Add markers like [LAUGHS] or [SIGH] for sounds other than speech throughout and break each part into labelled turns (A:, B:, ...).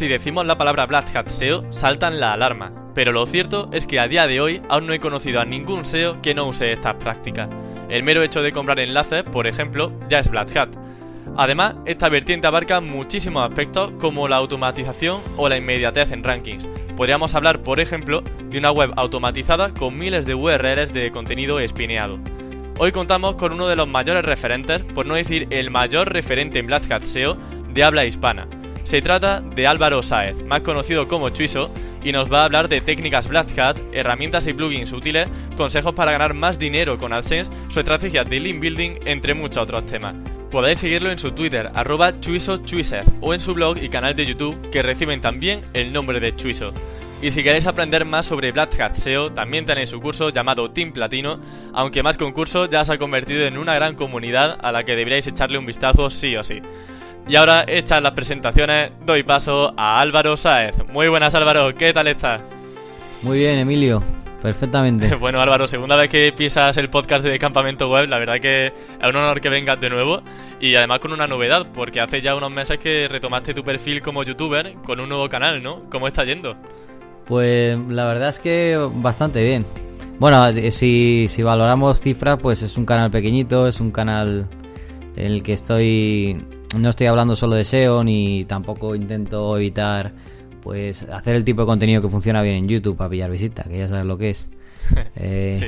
A: Si decimos la palabra Black Hat SEO, saltan la alarma, pero lo cierto es que a día de hoy aún no he conocido a ningún SEO que no use estas prácticas. El mero hecho de comprar enlaces, por ejemplo, ya es Black Hat. Además, esta vertiente abarca muchísimos aspectos como la automatización o la inmediatez en rankings. Podríamos hablar, por ejemplo, de una web automatizada con miles de URLs de contenido espineado. Hoy contamos con uno de los mayores referentes, por no decir el mayor referente en Black Hat SEO de habla hispana, se trata de Álvaro Sáez, más conocido como Chuiso, y nos va a hablar de técnicas Black Hat, herramientas y plugins útiles, consejos para ganar más dinero con AdSense, su estrategia de link building, entre muchos otros temas. Podéis seguirlo en su Twitter, arroba o en su blog y canal de YouTube, que reciben también el nombre de Chuiso. Y si queréis aprender más sobre Black Hat SEO, también tenéis su curso llamado Team Platino, aunque más que ya se ha convertido en una gran comunidad a la que deberíais echarle un vistazo sí o sí. Y ahora, hechas las presentaciones, doy paso a Álvaro Sáez. Muy buenas Álvaro, ¿qué tal estás?
B: Muy bien, Emilio. Perfectamente. [LAUGHS]
A: bueno, Álvaro, segunda vez que pisas el podcast de Campamento Web, la verdad que es un honor que vengas de nuevo y además con una novedad, porque hace ya unos meses que retomaste tu perfil como youtuber con un nuevo canal, ¿no? ¿Cómo está yendo?
B: Pues la verdad es que bastante bien. Bueno, eh, si, si valoramos cifras, pues es un canal pequeñito, es un canal en el que estoy no estoy hablando solo de SEO ni tampoco intento evitar pues hacer el tipo de contenido que funciona bien en YouTube para pillar visita, que ya sabes lo que es. [LAUGHS] Eh, sí.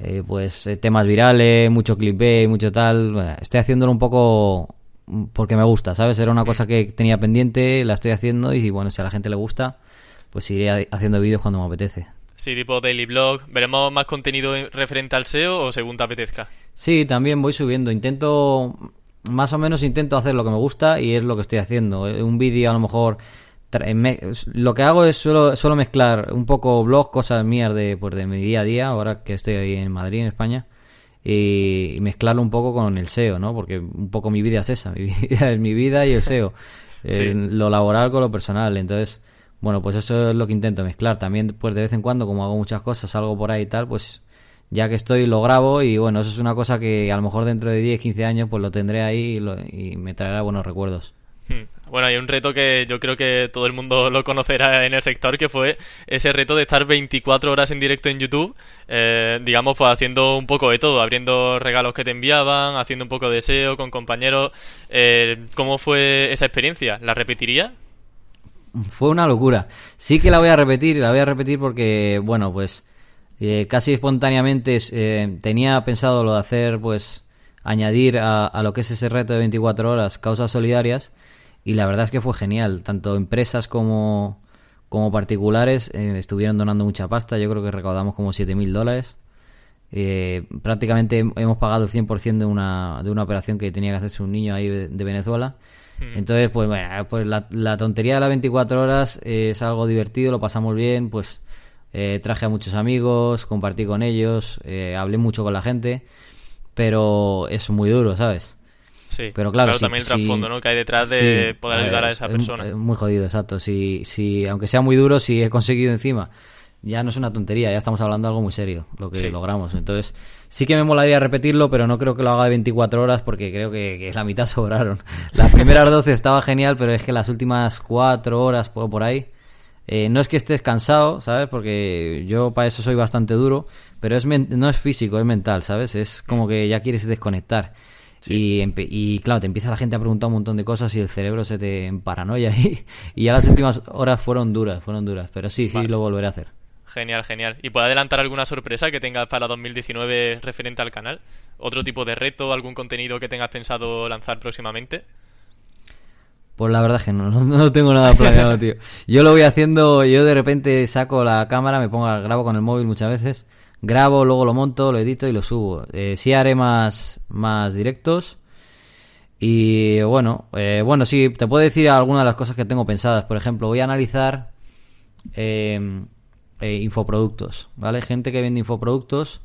B: Eh, pues eh, temas virales, mucho clickbait, mucho tal. estoy haciéndolo un poco porque me gusta, ¿sabes? Era una cosa que tenía pendiente, la estoy haciendo y bueno, si a la gente le gusta, pues iré haciendo vídeos cuando me apetece.
A: Sí, tipo daily blog. ¿Veremos más contenido referente al SEO o según te apetezca?
B: Sí, también voy subiendo. Intento más o menos intento hacer lo que me gusta y es lo que estoy haciendo. Eh, un vídeo a lo mejor... lo que hago es solo, solo mezclar un poco blog, cosas mías de, pues, de mi día a día, ahora que estoy ahí en Madrid, en España, y, mezclarlo un poco con el SEO, ¿no? Porque un poco mi vida es esa, [LAUGHS] mi vida es mi vida y el SEO. [LAUGHS] Eh, lo laboral con lo personal, entonces, bueno, pues eso es lo que intento mezclar. También, pues de vez en cuando, como hago muchas cosas, algo por ahí y tal, pues ya que estoy lo grabo y bueno, eso es una cosa que a lo mejor dentro de 10, 15 años pues lo tendré ahí y, me traerá buenos recuerdos.
A: Hmm. Bueno, hay un reto que yo creo que todo el mundo lo conocerá en el sector, que fue ese reto de estar 24 horas en directo en YouTube, eh, digamos, pues haciendo un poco de todo, abriendo regalos que te enviaban, haciendo un poco de SEO con compañeros. Eh, ¿Cómo fue esa experiencia? ¿La repetiría?
B: Fue una locura. Sí que la voy a repetir, la voy a repetir porque, bueno, pues eh, casi espontáneamente eh, tenía pensado lo de hacer, pues, añadir a, lo que es ese reto de 24 horas causas solidarias y la verdad es que fue genial. Tanto empresas como, como particulares eh, estuvieron donando mucha pasta. Yo creo que recaudamos como 7.000 dólares. prácticamente hemos pagado el 100% de una, de una operación que tenía que hacerse un niño ahí de, Venezuela. Hmm. Entonces, pues bueno, pues la, la tontería de las 24 horas es algo divertido, lo pasamos bien, pues eh, traje a muchos amigos, compartí con ellos, eh, hablé mucho con la gente, pero es muy duro, ¿sabes?
A: Sí, pero claro, también el trasfondo ¿no? que hay detrás de poder ayudar a esa persona.
B: Es muy jodido, exacto. Si, si, aunque sea muy duro, si he conseguido encima, ya no es una tontería, ya estamos hablando de algo muy serio, lo que logramos. Entonces, sí que me molaría repetirlo, pero no creo que lo haga de 24 horas porque creo que, que la mitad [LAUGHS] sobraron. Las primeras 12 estaba genial, pero es que las últimas 4 horas por ahí eh, no es que estés cansado, ¿sabes? Porque yo para eso soy bastante duro, pero es no es físico, es mental, ¿sabes? Es como que ya quieres desconectar. Y, y, claro, te empieza la gente a preguntar un montón de cosas y el cerebro se te paranoia [LAUGHS] y, y ya las últimas horas fueron duras, fueron duras, pero sí, sí lo volveré a hacer.
A: Genial, genial. ¿Y puede adelantar alguna sorpresa que tengas para 2019 referente al canal? ¿Otro tipo de reto, algún contenido que tengas pensado lanzar próximamente?
B: Pues la verdad es que [LAUGHS] no, no, tengo nada planeado, tío. Yo lo voy haciendo, yo de repente saco la cámara, me pongo, grabo con el móvil muchas veces, grabo, luego lo monto, lo edito y lo subo. Eh, sí haré más, más directos. Y bueno, eh, bueno, sí, te puedo decir algunas de las cosas que tengo pensadas. Por ejemplo, voy a analizar eh, eh, infoproductos, ¿vale? Gente que vende infoproductos,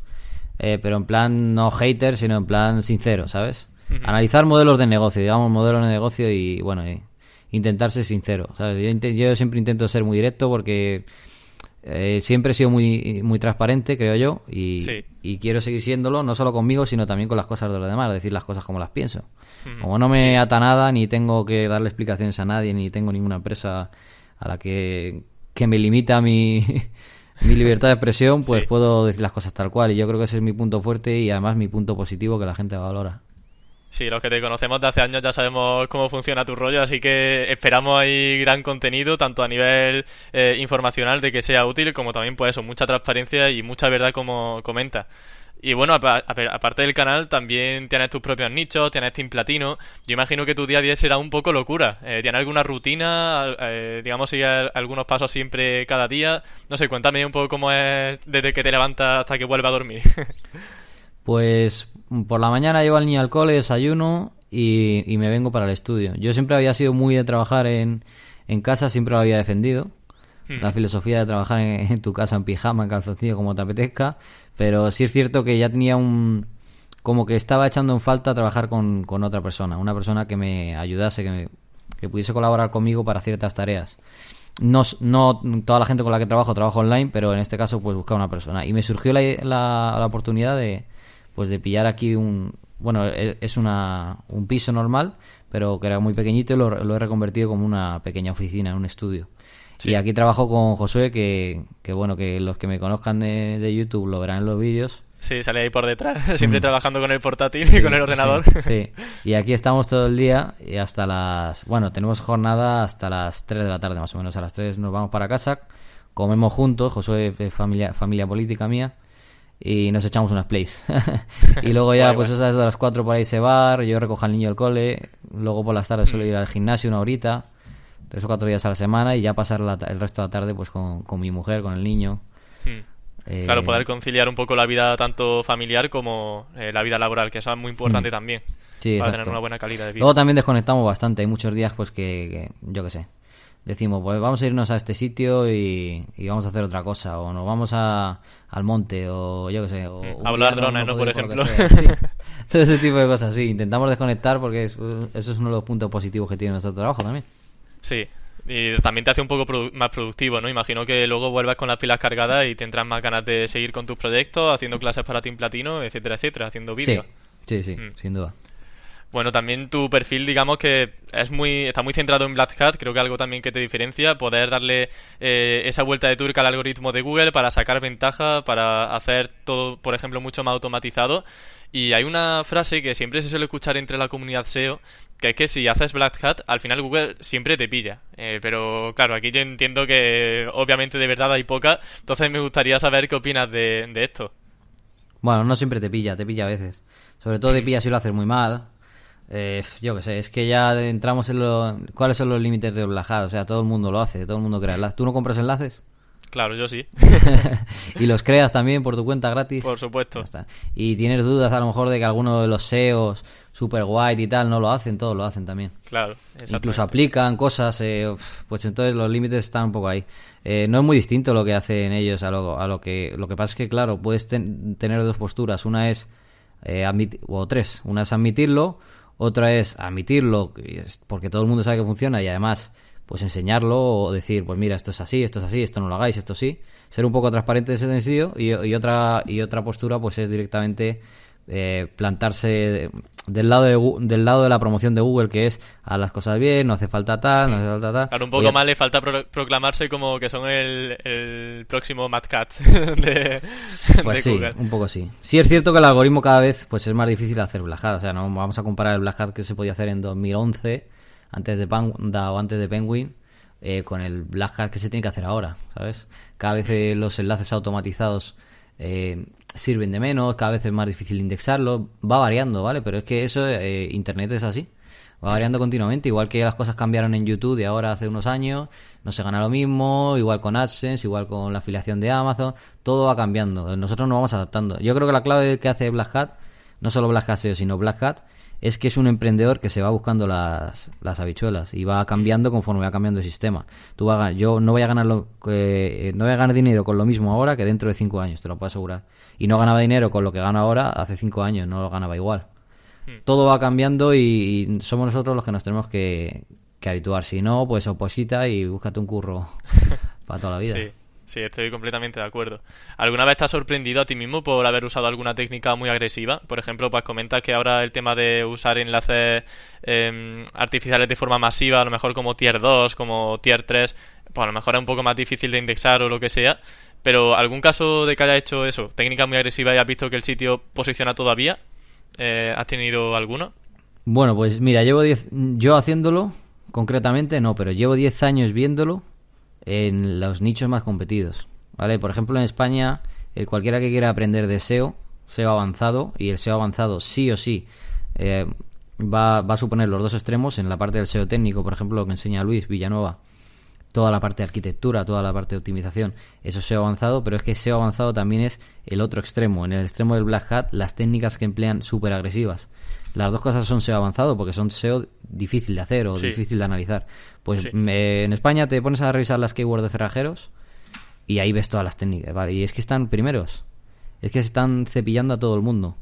B: eh, pero en plan no hater, sino en plan sincero, ¿sabes? Analizar modelos de negocio, digamos, modelos de negocio y, bueno, y intentar ser sincero, ¿sabes? Yo, yo siempre intento ser muy directo porque eh, siempre he sido muy, muy transparente, creo yo, y,
A: Sí.
B: y quiero seguir siéndolo, no solo conmigo, sino también con las cosas de los demás, decir las cosas como las pienso. Como no me ata nada, ni tengo que darle explicaciones a nadie, ni tengo ninguna empresa a la que, que me limita mi, [LAUGHS] mi libertad de expresión, pues
A: Sí.
B: puedo decir las cosas tal cual. Y yo creo que ese es mi punto fuerte y además mi punto positivo que la gente valora.
A: Sí, los que te conocemos de hace años ya sabemos cómo funciona tu rollo, así que esperamos ahí gran contenido, tanto a nivel eh, informacional de que sea útil, como también pues eso, mucha transparencia y mucha verdad como comenta. Y bueno, apa- apa- aparte del canal, también tienes tus propios nichos, tienes Team Platino. Yo imagino que tu día a día será un poco locura. Eh, ¿Tienes alguna rutina? Eh, digamos, sigues algunos pasos siempre cada día. No sé, cuéntame un poco cómo es desde que te levantas hasta que vuelves a dormir. [LAUGHS]
B: Pues por la mañana llevo al niño al cole, desayuno y, y me vengo para el estudio. Yo siempre había sido muy de trabajar en, en casa, siempre lo había defendido. La filosofía de trabajar en, en tu casa en pijama, en calzoncillo, como te apetezca. Pero sí es cierto que ya tenía un... Como que estaba echando en falta trabajar con, con otra persona. Una persona que me ayudase, que, me- que pudiese colaborar conmigo para ciertas tareas. No, no toda la gente con la que trabajo trabajo online, pero en este caso pues buscaba una persona. Y me surgió la, la, la oportunidad de pues de pillar aquí un... Bueno, e- es una, un piso normal, pero que era muy pequeñito y lo, lo he reconvertido como una pequeña oficina, un estudio.
A: Sí.
B: Y aquí trabajo con Josué, que, que bueno, que los que me conozcan de, de YouTube lo verán en los vídeos.
A: Sí, sale ahí por detrás, [LAUGHS] siempre trabajando con el portátil y con el ordenador.
B: Mm. Sí, sí. Y aquí estamos todo el día y hasta las... Bueno, tenemos jornada hasta las 3 de la tarde más o menos. A las 3 nos vamos para casa, comemos juntos, Josué es familia, familia política mía, y nos echamos unas plays. [LAUGHS] y luego ya, pues esas de las 4 por ahí se bar, yo recojo al niño del cole, luego por las tardes suelo ir al gimnasio una horita, tres o cuatro días a la semana y ya pasar la el resto de la tarde pues con, con mi mujer, con el niño.
A: Hmm.
B: Eh,
A: Claro, poder conciliar un poco la vida tanto familiar como eh, la vida laboral, que eso es muy importante también.
B: Mm. Sí,
A: para
B: exacto.
A: tener una buena calidad de vida.
B: Luego también desconectamos bastante. Hay muchos días, pues que, que, yo qué sé. Decimos, pues vamos a irnos a este sitio y, y vamos a hacer otra cosa. O nos vamos a, al monte, o yo qué sé. O
A: drones, ¿no? Por ejemplo.
B: Sí. [LAUGHS] Todo ese tipo de cosas, sí. Intentamos desconectar porque es- eso es uno de los puntos positivos que tiene nuestro trabajo también.
A: Sí. Y también te hace un poco produ- más productivo, ¿no? Imagino que luego vuelvas con las pilas cargadas y tendrás más ganas de seguir con tus proyectos, haciendo clases para Team Platino, etcétera, etcétera, haciendo
B: Sí,
A: vídeos.
B: sí, sí,
A: Mm.
B: sin duda.
A: Bueno, también tu perfil, digamos que es muy, está muy centrado en Black Hat, creo que algo también que te diferencia, poder darle eh, esa vuelta de turca al algoritmo de Google para sacar ventaja, para hacer todo, por ejemplo, mucho más automatizado. Y hay una frase que siempre se suele escuchar entre la comunidad SEO, que es que si haces Black Hat, al final Google siempre te pilla. Eh, pero claro, aquí yo entiendo que obviamente de verdad hay poca, entonces me gustaría saber qué opinas de, de esto.
B: Bueno, no siempre te pilla, te pilla a veces. Sobre todo te pilla si lo haces muy mal. Eh, yo qué sé, es que ya entramos en lo... ¿Cuáles son los límites de Hat? O sea, todo el mundo lo hace, todo el mundo crea enlaces. ¿Tú no compras enlaces?
A: Claro, yo sí, [LAUGHS]
B: y los creas también por tu cuenta gratis.
A: por supuesto.
B: Está. Y tienes dudas a lo mejor de que alguno de los SEOs super white y tal no lo hacen, todos lo hacen también.
A: Claro,
B: Incluso aplican cosas, eh, pues entonces los límites están un poco ahí. Eh, no es muy distinto lo que hacen ellos a lo, a lo que... Lo que pasa es que, claro, puedes ten- tener dos posturas. Una es, eh, admit- o tres. Una es admitirlo, otra es admitirlo porque todo el mundo sabe que funciona y además pues enseñarlo o decir, pues mira, esto es así, esto es así, esto no lo hagáis, esto sí. Ser un poco transparente en ese sentido y, otra, y otra postura pues es directamente eh, plantarse del lado de, del lado de la promoción de Google que es a las cosas bien, no hace falta tal, no hace falta tal.
A: Claro, un poco
B: a-
A: más le falta pro- proclamarse como que son el, el próximo Mad Cat [LAUGHS] de,
B: Pues
A: de
B: sí,
A: Google.
B: un poco sí. Sí es cierto que el algoritmo cada vez pues es más difícil hacer Black Hat. O sea, no vamos a comparar el Black Hat que se podía hacer en 2011, antes de Panda o antes de Penguin, eh, con el Black Hat que se tiene que hacer ahora, ¿sabes? Cada vez eh, los enlaces automatizados eh, sirven de menos, cada vez es más difícil indexarlo. Va variando, ¿vale? Pero es que eso, eh, Internet es así. Va variando continuamente, igual que las cosas cambiaron en YouTube de ahora hace unos años, no se gana lo mismo, igual con AdSense, igual con la afiliación de Amazon, todo va cambiando, nosotros nos vamos adaptando. Yo creo que la clave que hace Black Hat, no solo Black Hat SEO, sino Black Hat, es que es un emprendedor que se va buscando las, las habichuelas y va cambiando conforme va cambiando el sistema. Tú vas yo no voy a ganar lo, eh, no voy a ganar dinero con lo mismo ahora que dentro de cinco años, te lo puedo asegurar. Y no ganaba dinero con lo que gano ahora hace cinco años, no lo ganaba igual. Hmm. Todo va cambiando y, somos nosotros los que nos tenemos que, que habituar. Si no, pues oposita y búscate un curro [LAUGHS] para toda la vida.
A: Sí. Sí, estoy completamente de acuerdo. ¿Alguna vez te has sorprendido a ti mismo por haber usado alguna técnica muy agresiva? Por ejemplo, pues comentas que ahora el tema de usar enlaces em, artificiales de forma masiva, a lo mejor como tier 2, como tier 3, pues a lo mejor es un poco más difícil de indexar o lo que sea. Pero ¿algún caso de que haya hecho eso, técnica muy agresiva y has visto que el sitio posiciona todavía? Eh, ¿Has tenido alguno?
B: Bueno, pues mira, llevo 10, yo haciéndolo, concretamente no, pero llevo 10 años viéndolo en los nichos más competidos. ¿vale? Por ejemplo, en España, el cualquiera que quiera aprender de SEO, SEO avanzado, y el SEO avanzado sí o sí eh, va, va, a suponer los dos extremos. En la parte del SEO técnico, por ejemplo, lo que enseña Luis Villanueva, toda la parte de arquitectura, toda la parte de optimización, eso es SEO avanzado, pero es que SEO avanzado también es el otro extremo. En el extremo del Black Hat, las técnicas que emplean súper agresivas. Las dos cosas son SEO avanzado porque son SEO difícil de hacer o difícil de analizar. Pues en España te pones a revisar las keywords de cerrajeros y ahí ves todas las técnicas. ¿vale? Y es que están primeros. Es que se están cepillando a todo el mundo.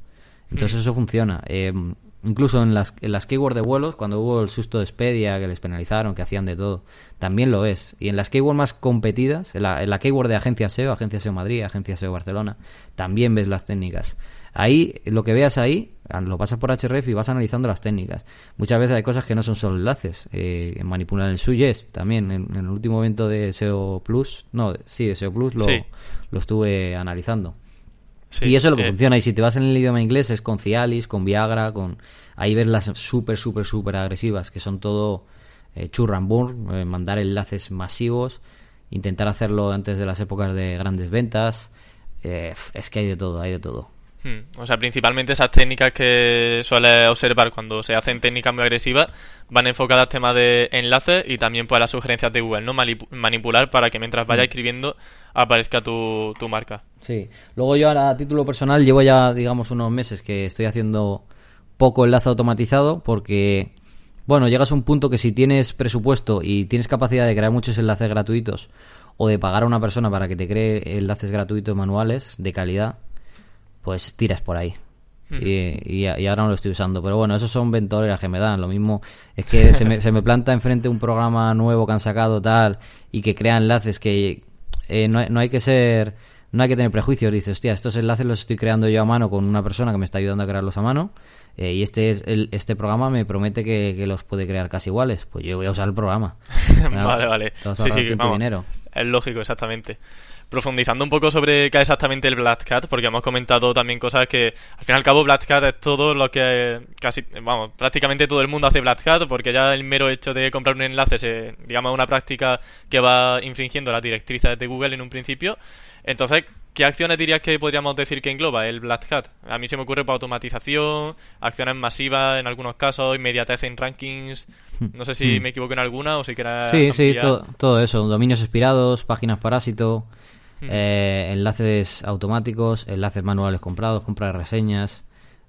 B: Entonces mm. eso funciona. Eh, incluso en las, en las keywords de vuelos, cuando hubo el susto de Expedia, que les penalizaron, que hacían de todo, también lo es. Y en las keywords más competidas, en la, en la keyword de Agencia SEO, Agencia SEO Madrid, Agencia SEO Barcelona, también ves las técnicas. Ahí, lo que veas ahí, lo pasas por href y vas analizando las técnicas. Muchas veces hay cosas que no son solo enlaces. Eh, manipular el suyes también. En, el último evento de SEO Plus, no, sí, de SEO Plus lo, lo estuve analizando. Y eso es lo que eh, funciona. Y si te vas en el idioma inglés es con Cialis, con Viagra, con... Ahí ves las súper, súper, súper agresivas, que son todo eh, burn, eh, mandar enlaces masivos, intentar hacerlo antes de las épocas de grandes ventas. Eh, es que hay de todo, hay de todo.
A: Hmm. O sea, principalmente esas técnicas que suele observar cuando se hacen técnicas muy agresivas van enfocadas a temas de enlaces y también pues a las sugerencias de Google, ¿no? manipular para que mientras vaya hmm. escribiendo aparezca tu, tu marca.
B: Sí. Luego yo a título personal llevo ya, digamos, unos meses que estoy haciendo poco enlace automatizado porque, bueno, llegas a un punto que si tienes presupuesto y tienes capacidad de crear muchos enlaces gratuitos o de pagar a una persona para que te cree enlaces gratuitos manuales de calidad, pues tiras por ahí. Y, ahora no lo estoy usando. Pero bueno, esos son ventoleras que me dan. Lo mismo es que se, me, [LAUGHS] se me planta enfrente un programa nuevo que han sacado tal y que crea enlaces que eh, no, no, hay que ser... No hay que tener prejuicios. Dices, hostia, estos enlaces los estoy creando yo a mano con una persona que me está ayudando a crearlos a mano. Eh, y este es el, este programa me promete que, los puede crear casi iguales. Pues yo voy a usar el programa. [LAUGHS]
A: vale, vale. Sí, sí, dinero. Es lógico, exactamente profundizando un poco sobre qué es exactamente el Black Cat, porque hemos comentado también cosas que, al fin y al cabo, Black Cat es todo lo que casi, vamos, prácticamente todo el mundo hace Black Cat, porque ya el mero hecho de comprar un enlace es, digamos, una práctica que va infringiendo las directrices de Google en un principio. Entonces, ¿qué acciones dirías que podríamos decir que engloba el Black Hat? A mí se me ocurre para automatización, acciones masivas en algunos casos, inmediatez en rankings. No sé si hmm. me equivoco en alguna o si quieras.
B: Sí, sí, todo, todo eso. Dominios expirados, páginas parásito. Eh, enlaces automáticos, enlaces manuales comprados, compra de reseñas.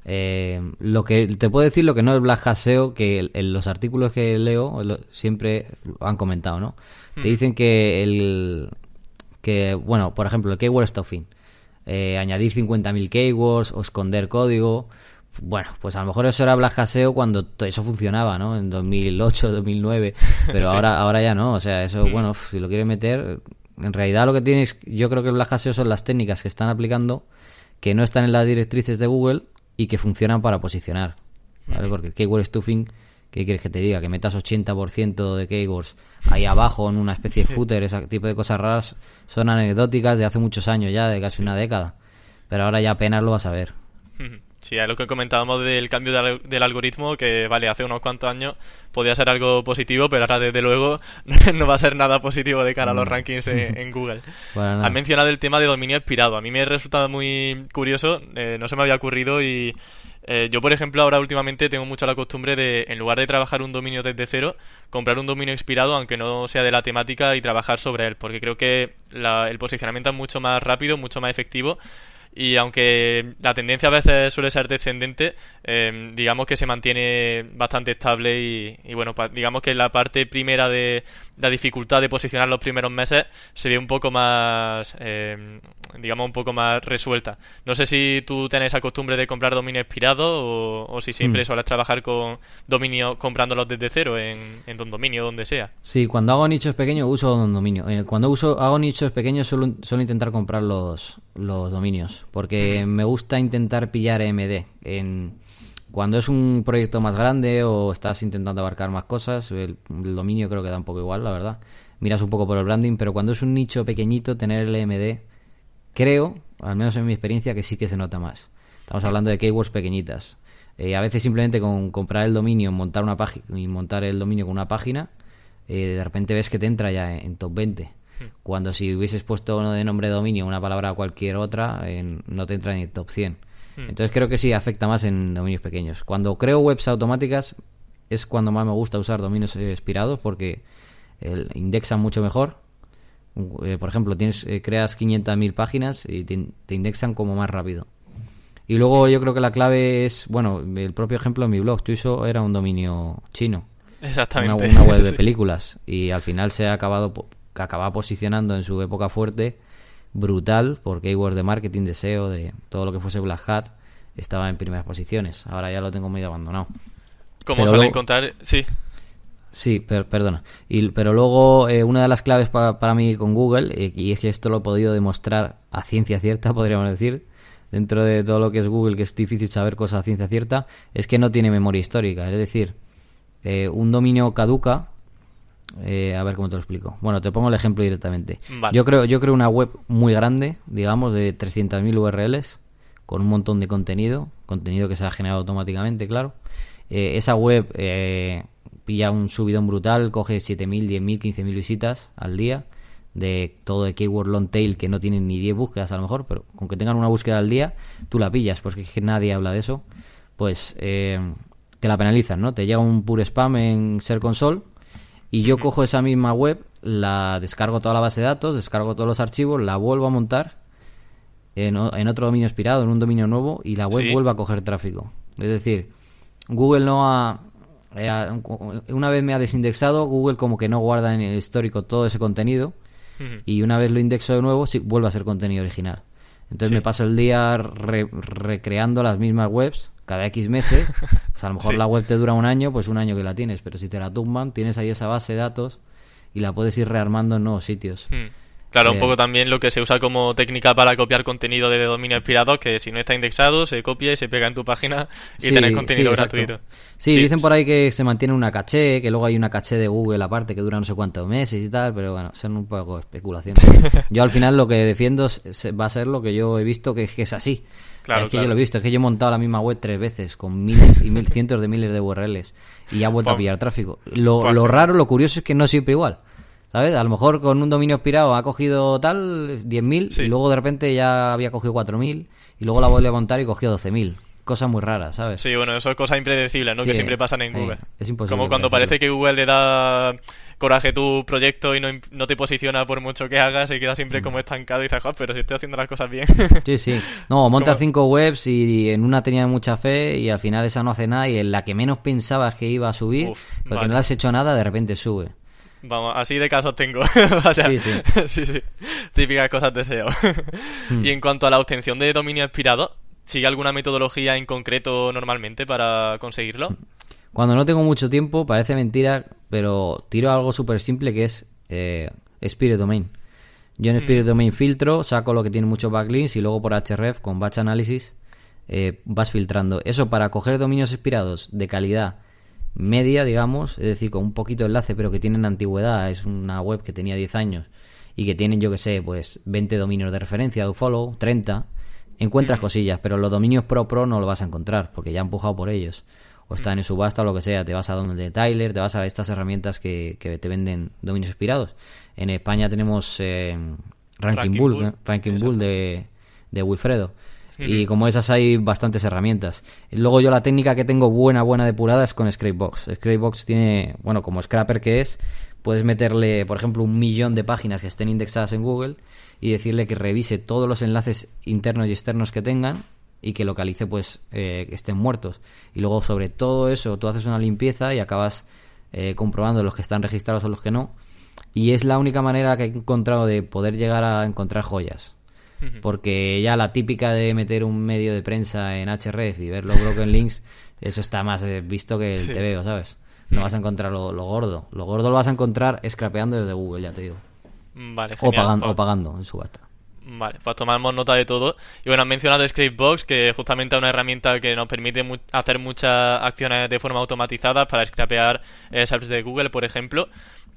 B: Eh, lo que te puedo decir lo que no es Black Hat SEO, que en los artículos que leo siempre han comentado, ¿no? Te dicen que el que bueno, por ejemplo, el keyword stuffing, eh, añadir 50.000 keywords o esconder código. Bueno, pues a lo mejor eso era Black Hat SEO cuando eso funcionaba, ¿no? En 2008, 2009, [LAUGHS] pero ahora ahora ya no, o sea, eso bueno, si lo quieres meter en realidad lo que tienes, yo creo que el Black son las técnicas que están aplicando que no están en las directrices de Google y que funcionan para posicionar. ¿vale? Porque el keyword stuffing, ¿qué quieres que te diga? Que metas 80% de keywords ahí abajo en una especie de footer, ese tipo de cosas raras, son anecdóticas de hace muchos años ya, de casi una década. Pero ahora ya apenas lo vas a ver.
A: Sí, es lo que comentábamos del cambio del algoritmo, que vale, hace unos cuantos años podía ser algo positivo, pero ahora desde luego [LAUGHS] no va a ser nada positivo de cara a los mm. rankings en, [LAUGHS] Google. Bueno, Han mencionado el tema de dominio expirado. A mí me resulta muy curioso, eh, no se me había ocurrido y eh, yo, por ejemplo, ahora últimamente tengo mucho la costumbre de, en lugar de trabajar un dominio desde cero, comprar un dominio expirado, aunque no sea de la temática, y trabajar sobre él, porque creo que el posicionamiento es mucho más rápido, mucho más efectivo y aunque la tendencia a veces suele ser descendente, em, digamos que se mantiene bastante estable y, bueno, digamos que la parte primera de la dificultad de posicionar los primeros meses se ve un poco más, em, digamos, un poco más resuelta. No sé si tú tienes la costumbre de comprar dominio expirado o, si siempre mm. sueles trabajar con dominio comprándolos desde cero en, en Don Dominio, donde sea.
B: Sí, cuando hago nichos pequeños uso Don Dominio. Eh, cuando uso hago nichos pequeños suelo, suelo intentar comprar los, los dominios porque me gusta intentar pillar MD. En, cuando es un proyecto más grande o estás intentando abarcar más cosas, el, dominio creo que da un poco igual, la verdad. Miras un poco por el branding, pero cuando es un nicho pequeñito, tener el MD, creo, al menos en mi experiencia, que sí que se nota más. Estamos hablando de keywords pequeñitas. Eh, a veces simplemente con comprar el dominio, montar una página y montar el dominio con una página, eh, de repente ves que te entra ya en top 20. Cuando si hubieses puesto uno de nombre de dominio, una palabra a cualquier otra, no te entra en el top 100. Hmm. Entonces creo que sí afecta más en dominios pequeños. Cuando creo webs automáticas es cuando más me gusta usar dominios expirados porque indexan mucho mejor. Eh, por ejemplo, tienes eh, creas 500.000 páginas y te, indexan como más rápido. Y luego yo creo que la clave es, bueno, el propio ejemplo en mi blog, Tuiso era un dominio chino.
A: Exactamente.
B: Una, web [LAUGHS] de películas. Y al final se ha acabado que acababa posicionando en su época fuerte brutal por keywords de marketing, de SEO, de todo lo que fuese Black Hat, estaba en primeras posiciones. Ahora ya lo tengo medio abandonado.
A: ¿Cómo suele encontrar? Sí.
B: Sí, perdona. Y, pero luego, eh, una de las claves para mí con Google, eh, y es que esto lo he podido demostrar a ciencia cierta, [LAUGHS] podríamos decir, dentro de todo lo que es Google, que es difícil saber cosas a ciencia cierta, es que no tiene memoria histórica. Es decir, eh, un dominio caduca eh, a ver cómo te lo explico. Bueno, te pongo el ejemplo directamente. Yo creo yo creo una web muy grande, digamos, de 300.000 URLs, con un montón de contenido, contenido que se ha generado automáticamente, claro. Eh, esa web eh, pilla un subidón brutal, coge 7.000, 10.000, 15.000 visitas al día, de todo de keyword long tail que no tienen ni 10 búsquedas a lo mejor, pero con que tengan una búsqueda al día, tú la pillas, porque es que nadie habla de eso. Pues te la penalizan, ¿no? Te llega un puro spam en Ser Console y yo cojo esa misma web, la descargo toda la base de datos, descargo todos los archivos, la vuelvo a montar en, otro dominio expirado, en un dominio nuevo, y la web vuelve a coger tráfico. Es decir, Google no ha, eh, Una vez me ha desindexado, Google como que no guarda en el histórico todo ese contenido, y una vez lo indexo de nuevo, sí, vuelve a ser contenido original. Entonces me paso el día recreando las mismas webs cada X meses. [LAUGHS] Pues a lo mejor la web te dura un año, pues un año que la tienes, pero si te la tumban, tienes ahí esa base de datos y la puedes ir rearmando en nuevos sitios.
A: Hmm. Claro, un poco también lo que se usa como técnica para copiar contenido de dominio expirado, que si no está indexado, se copia y se pega en tu página y tenés contenido gratuito.
B: Sí, dicen por ahí que se mantiene una caché, que luego hay una caché de Google aparte que dura no sé cuántos meses y tal, pero bueno, son un poco especulaciones. [LAUGHS] yo al final lo que defiendo va a ser lo que yo he visto que, es así. Claro, es que yo lo he visto, es que yo he montado la misma web tres veces con miles y mil [LAUGHS] cientos de miles de URLs y ya he vuelto a pillar tráfico. Lo, pues lo raro, lo curioso es que no siempre igual. ¿Sabes? A lo mejor con un dominio expirado ha cogido tal 10.000 y luego de repente ya había cogido 4.000 y luego la vuelve a montar y cogió 12.000. Cosas muy raras, ¿sabes?
A: Sí, bueno, eso es cosa impredecible, ¿no? que siempre pasan en Google. es imposible. Como cuando parece que Google le da coraje tu proyecto y no, no, te posiciona por mucho que hagas y queda siempre mm. como estancado y dices, pero si estoy haciendo las cosas bien. [LAUGHS]
B: Sí, sí. No, [LAUGHS] montas cinco webs y en una tenía mucha fe y al final esa no hace nada y en la que menos pensabas que iba a subir, porque no le has hecho nada, de repente sube.
A: Vamos, así de casos tengo. [LAUGHS] sí, [LAUGHS] sí. sí, Típicas cosas de SEO. Hmm. [LAUGHS] Y en cuanto a la obtención de dominio expirado, ¿sigue alguna metodología en concreto normalmente para conseguirlo?
B: Cuando no tengo mucho tiempo, parece mentira, pero tiro algo súper simple que es eh, Spirit Domain. Yo en Spirit hmm. Domain filtro, saco lo que tiene muchos backlinks y luego por href con batch analysis eh, vas filtrando. Eso para coger dominios expirados de calidad media, digamos, es decir, con un poquito de enlace, pero que tienen antigüedad, es una web que tenía 10 años y que tienen, yo que sé, pues 20 dominios de referencia, de follow, 30, encuentras cosillas, pero los dominios pro pro no lo vas a encontrar porque ya han empujado por ellos. O están en subasta o lo que sea, te vas a donde Tyler, te vas a estas herramientas que, que te venden dominios expirados. En España tenemos eh, Ranking, Bull, Ranking Bull de, de Wilfredo y como esas hay bastantes herramientas. Luego yo la técnica que tengo buena, buena depurada es con Scrapebox. Scrapebox tiene, bueno, como scrapper que es, puedes meterle, por ejemplo, un millón de páginas que estén indexadas en Google y decirle que revise todos los enlaces internos y externos que tengan y que localice pues eh, que estén muertos. Y luego sobre todo eso tú haces una limpieza y acabas eh, comprobando los que están registrados o los que no. Y es la única manera que he encontrado de poder llegar a encontrar joyas. Porque ya la típica de meter un medio de prensa en href y ver los broken links, eso está más eh, visto que el TVO, ¿sabes? No vas a encontrar lo, gordo. Lo gordo lo vas a encontrar scrapeando desde Google, ya te digo.
A: Vale,
B: o, pagando, o pagando en subasta.
A: Vale, pues tomamos nota de todo. Y bueno, han mencionado Scriptbox, que justamente es una herramienta que nos permite hacer muchas acciones de forma automatizada para scrapear eh, de Google, por ejemplo.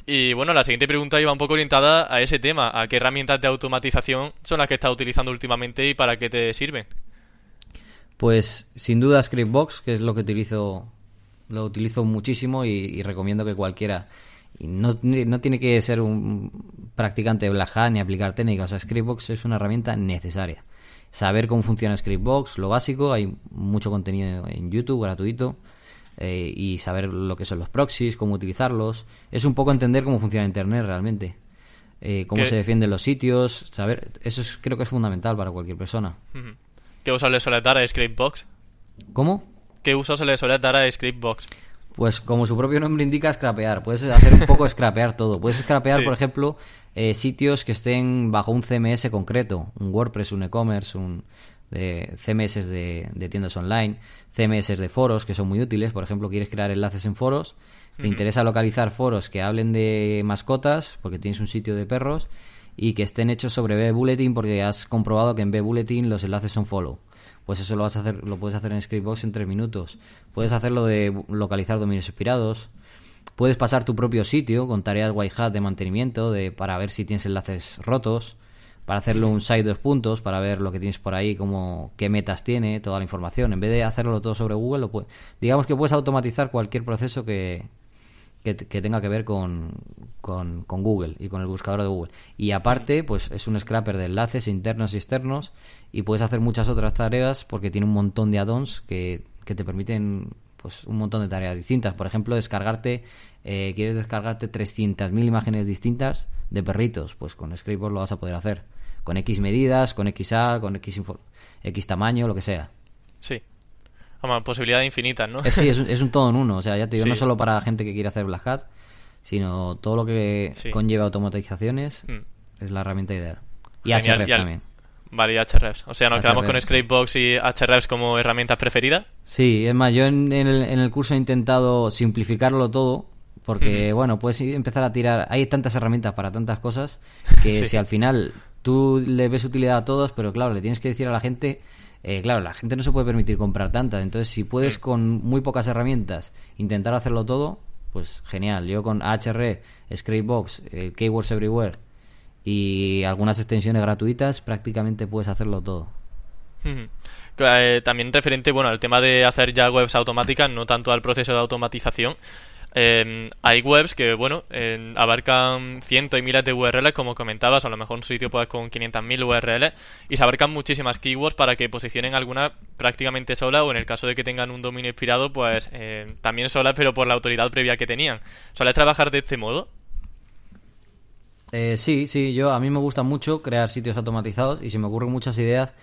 A: Y bueno, la siguiente pregunta iba un poco orientada a ese tema, a qué herramientas de automatización son las que estás utilizando últimamente y para qué te sirven.
B: Pues sin duda Scriptbox, que es lo que utilizo, lo utilizo muchísimo y, recomiendo que cualquiera, y no, no, tiene que ser un practicante de Black Hat ni aplicar técnicas, o Scriptbox es una herramienta necesaria. Saber cómo funciona Scriptbox, lo básico, hay mucho contenido en YouTube gratuito eh, y saber lo que son los proxies, cómo utilizarlos. Es un poco entender cómo funciona Internet realmente. Eh, cómo se defienden los sitios, saber, eso creo que es fundamental para cualquier persona.
A: ¿Qué uso le suele dar a Scriptbox?
B: ¿Cómo?
A: ¿Qué uso se le suele dar a Scriptbox?
B: Pues como su propio nombre indica, scrapear. Puedes hacer un poco [LAUGHS] scrapear todo. Puedes scrapear, por ejemplo, eh, sitios que estén bajo un CMS concreto, un WordPress, un e-commerce, un, CMS de, tiendas online, CMS de foros que son muy útiles. Por ejemplo, quieres crear enlaces en foros, te interesa localizar foros que hablen de mascotas, porque tienes un sitio de perros, y que estén hechos sobre B-Bulletin porque has comprobado que en B-Bulletin los enlaces son follow. Pues eso lo vas a hacer, lo puedes hacer en Scriptbox en tres minutos. Puedes hacerlo de localizar dominios expirados. Puedes pasar tu propio sitio con tareas white hat de mantenimiento de, para ver si tienes enlaces rotos para hacerlo un site dos puntos, para ver lo que tienes por ahí, como qué metas tiene, toda la información. En vez de hacerlo todo sobre Google, lo digamos que puedes automatizar cualquier proceso que, que, tenga que ver con, con, Google y con el buscador de Google. Y aparte, pues es un scrapper de enlaces internos y externos y puedes hacer muchas otras tareas porque tiene un montón de add-ons que, que te permiten pues un montón de tareas distintas. Por ejemplo, descargarte, eh, quieres descargarte 300.000 imágenes distintas de perritos, pues con Scriptbox lo vas a poder hacer con X medidas, con XA, con X, X tamaño, lo que sea.
A: Sí. Vamos, posibilidades infinitas, ¿no?
B: Eh, sí, es, un todo en uno. O sea, ya te digo, no solo para gente que quiere hacer Black Hat, sino todo lo que conlleva automatizaciones mm. es la herramienta ideal. Y Hrefs también.
A: Vale, y Hrefs. O sea, nos quedamos con Scrapebox y Hrefs como herramientas preferidas.
B: Sí, es más, yo en, el, curso he intentado simplificarlo todo porque, bueno, puedes empezar a tirar. Hay tantas herramientas para tantas cosas que [LAUGHS] si al final tú le ves utilidad a todos, pero claro, le tienes que decir a la gente, eh, claro, la gente no se puede permitir comprar tantas, entonces si puedes con muy pocas herramientas intentar hacerlo todo, pues genial. Yo con HR, Scrapebox, eh, Keywords Everywhere y algunas extensiones gratuitas prácticamente puedes hacerlo todo.
A: Eh, también referente bueno al tema de hacer ya webs automáticas, no tanto al proceso de automatización. Em, hay webs que, bueno, abarcan cientos y miles de URLs, como comentabas, a lo mejor un sitio pues con 500.000 URLs, y se abarcan muchísimas keywords para que posicionen alguna prácticamente sola, o en el caso de que tengan un dominio inspirado, pues em, también sola, pero por la autoridad previa que tenían. ¿Sueles trabajar de este modo?
B: Eh, sí, sí, yo a mí me gusta mucho crear sitios automatizados y se me ocurren muchas ideas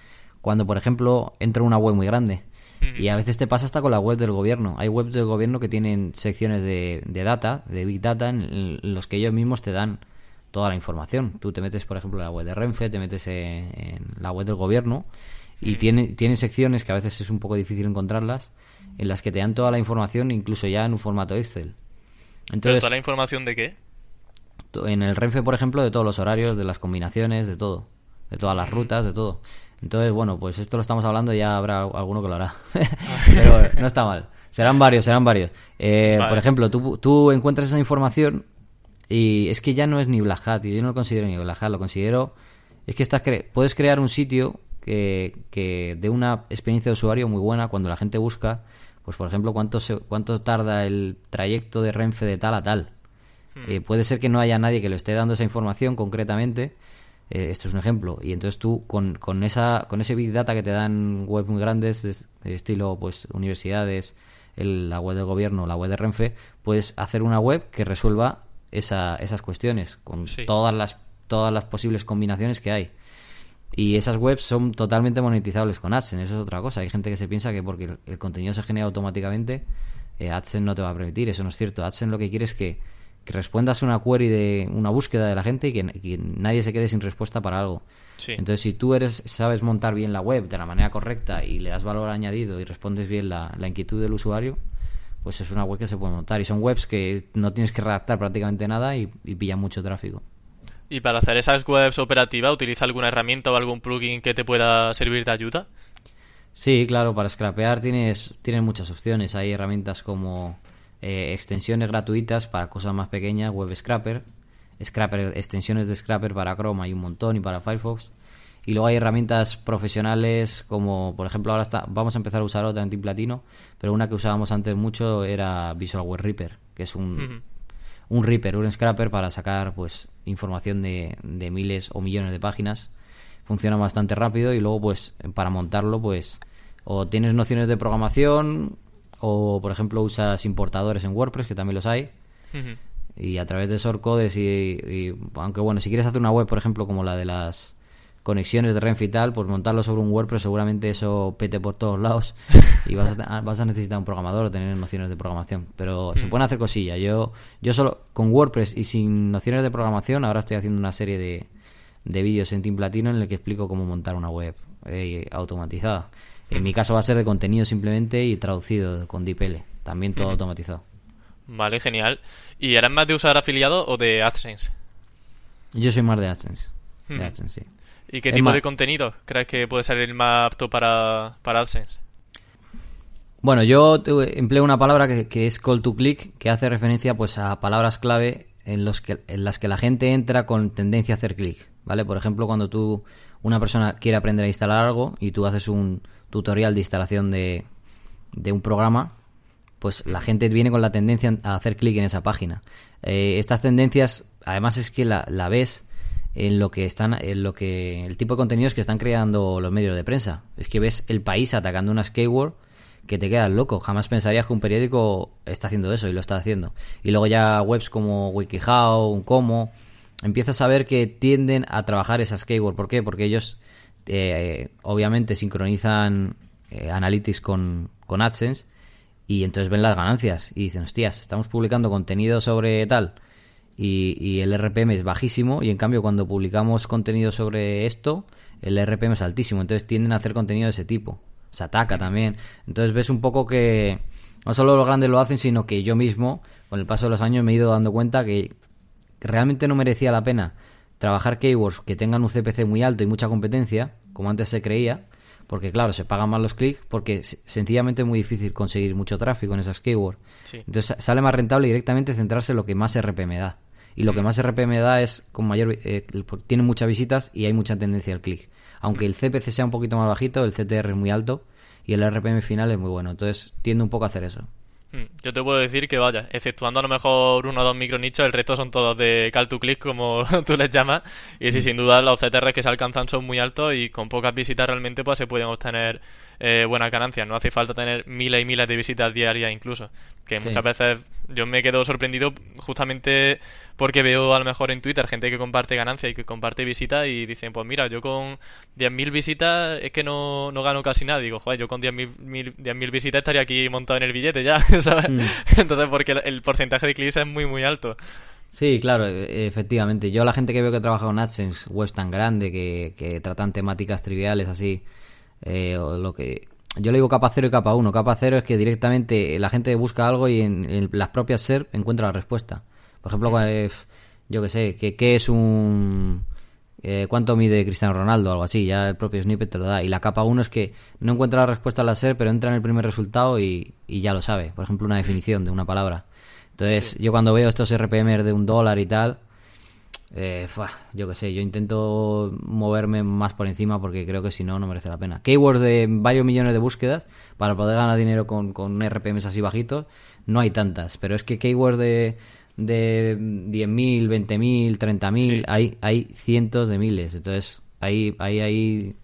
B: cuando, por ejemplo, entro en una web muy grande y a veces te pasa hasta con la web del gobierno. Hay webs del gobierno que tienen secciones de, data, de big data, en, los que ellos mismos te dan toda la información. Tú te metes, por ejemplo, en la web de Renfe, te metes en, la web del gobierno y tiene, tiene secciones que a veces es un poco difícil encontrarlas, en las que te dan toda la información, incluso ya en un formato Excel.
A: Entonces, toda la información de qué?
B: En el Renfe, por ejemplo, de todos los horarios, de las combinaciones, de todo. De todas las rutas, de todo. Entonces, bueno, pues esto lo estamos hablando, ya habrá alguno que lo hará. [LAUGHS] Pero no está mal. Serán varios, serán varios. Eh, por ejemplo, tú, tú, encuentras esa información y es que ya no es ni Black Hat, yo no lo considero ni Black Hat, lo considero... Es que estás puedes crear un sitio que, que dé una experiencia de usuario muy buena cuando la gente busca, pues por ejemplo, cuánto, cuánto tarda el trayecto de Renfe de tal a tal. Hmm. Eh, puede ser que no haya nadie que le esté dando esa información concretamente, eh, esto es un ejemplo. Y entonces tú, con, con, esa, con ese Big Data que te dan webs muy grandes, de, estilo pues universidades, la web del gobierno, la web de Renfe, puedes hacer una web que resuelva esa, esas cuestiones con todas las todas las posibles combinaciones que hay. Y esas webs son totalmente monetizables con AdSense, eso es otra cosa. Hay gente que se piensa que porque el, contenido se genera automáticamente, eh, AdSense no te va a permitir, eso no es cierto. AdSense lo que quiere es que, que respondas una query de una búsqueda de la gente y que, nadie se quede sin respuesta para algo. Entonces, si tú eres sabes montar bien la web de la manera correcta y le das valor añadido y respondes bien la, la inquietud del usuario, pues es una web que se puede montar. Y son webs que no tienes que redactar prácticamente nada y, y pillan mucho tráfico.
A: ¿Y para hacer esas webs operativas utiliza alguna herramienta o algún plugin que te pueda servir de ayuda?
B: Sí, claro, para scrapear tienes, tienes muchas opciones. Hay herramientas como eh, extensiones gratuitas para cosas más pequeñas, Web Scraper, Scraper, extensiones de Scraper para Chrome hay un montón y para Firefox. Y luego hay herramientas profesionales como, por ejemplo, ahora está, vamos a empezar a usar otra en Team Platino, pero una que usábamos antes mucho era Visual Web Reaper, que es un, un Reaper, un Scraper para sacar pues información de, de miles o millones de páginas. Funciona bastante rápido y luego pues para montarlo pues o tienes nociones de programación o por ejemplo usas importadores en WordPress que también los hay. Y a través de shortcodes y, y, aunque bueno, si quieres hacer una web, por ejemplo, como la de las conexiones de Renfe y tal, pues montarlo sobre un WordPress seguramente eso pete por todos lados [LAUGHS] y vas a, vas a necesitar un programador o tener nociones de programación. Pero se hmm. pueden hacer cosillas. Yo, yo solo con WordPress y sin nociones de programación, ahora estoy haciendo una serie de, de vídeos en Team Platino en el que explico cómo montar una web eh, automatizada. En mi caso va a ser de contenido simplemente y traducido con DPL. También todo automatizado.
A: Vale, genial. ¿Y eres más de usar afiliado o de AdSense?
B: Yo soy más de AdSense. De AdSense, sí.
A: ¿Y qué tipo de contenido crees que puede ser el más apto para, para AdSense?
B: Bueno, yo empleo una palabra que, es call to click, que hace referencia pues a palabras clave en, los que, en las que la gente entra con tendencia a hacer clic, ¿vale? Por ejemplo, cuando tú, una persona quiere aprender a instalar algo y tú haces un tutorial de instalación de, de un programa, pues la gente viene con la tendencia a hacer clic en esa página. Eh, estas tendencias, además es que la, ves en lo que están en lo que el tipo de contenidos que están creando los medios de prensa es que ves el país atacando una keyword que te quedas loco jamás pensarías que un periódico está haciendo eso y lo está haciendo y luego ya webs como WikiHow como empiezas a ver que tienden a trabajar esas keywords ¿por qué? porque ellos eh, obviamente sincronizan eh, Analytics con, con AdSense y entonces ven las ganancias y dicen hostias estamos publicando contenido sobre tal y, el RPM es bajísimo y en cambio cuando publicamos contenido sobre esto el RPM es altísimo, entonces tienden a hacer contenido de ese tipo. Se ataca también. Entonces ves un poco que no solo los grandes lo hacen, sino que yo mismo, con el paso de los años, me he ido dando cuenta que realmente no merecía la pena trabajar keywords que tengan un CPC muy alto y mucha competencia, como antes se creía, porque claro, se pagan más los clics, porque sencillamente es muy difícil conseguir mucho tráfico en esas keywords. Entonces sale más rentable directamente centrarse en lo que más RPM da y lo que mm. más RPM da es con mayor eh, tiene muchas visitas y hay mucha tendencia al clic. Aunque el CPC sea un poquito más bajito, el CTR es muy alto y el RPM final es muy bueno. Entonces tiende un poco a hacer eso.
A: Mm, yo te puedo decir que vaya, exceptuando a lo mejor uno o dos micronichos, el resto son todos de call to click, como [LAUGHS] tú les llamas. Y sí, mm. sin duda los CTR que se alcanzan son muy altos y con pocas visitas realmente pues se pueden obtener eh, buenas ganancias. No hace falta tener miles y miles de visitas diarias incluso. Que muchas veces yo me quedo sorprendido justamente porque veo a lo mejor en Twitter gente que comparte ganancias y que comparte visitas y dicen, pues mira, yo con 10.000 visitas es que no, no gano casi nada. Digo, joder, yo con 10.000 visitas estaría aquí montado en el billete ya, [LAUGHS] ¿sabes? Mm. [LAUGHS] Entonces, porque el, porcentaje de clics es muy, muy alto.
B: Sí, claro, e, efectivamente. Yo la gente que veo que trabaja con AdSense, webs tan grande, que, que tratan temáticas triviales así, eh, o lo que yo le digo capa 0 y capa 1. Capa 0 es que directamente la gente busca algo y en, las propias SERP encuentra la respuesta. Por ejemplo, yo que sé, ¿qué es un... Eh, ¿Cuánto mide Cristiano Ronaldo? o Algo así, ya el propio snippet te lo da. Y la capa 1 es que no encuentra la respuesta a la SERP, pero entra en el primer resultado y, ya lo sabe. Por ejemplo, una definición de una palabra. Entonces, yo cuando veo estos RPM de un dólar y tal, eh, yo qué sé, yo intento moverme más por encima porque creo que si no, no merece la pena. Keywords de varios millones de búsquedas para poder ganar dinero con, con RPMs así bajitos, no hay tantas, pero es que keywords de, de 10.000, 20.000, 30.000, hay, hay cientos de miles, entonces hay, hay, hay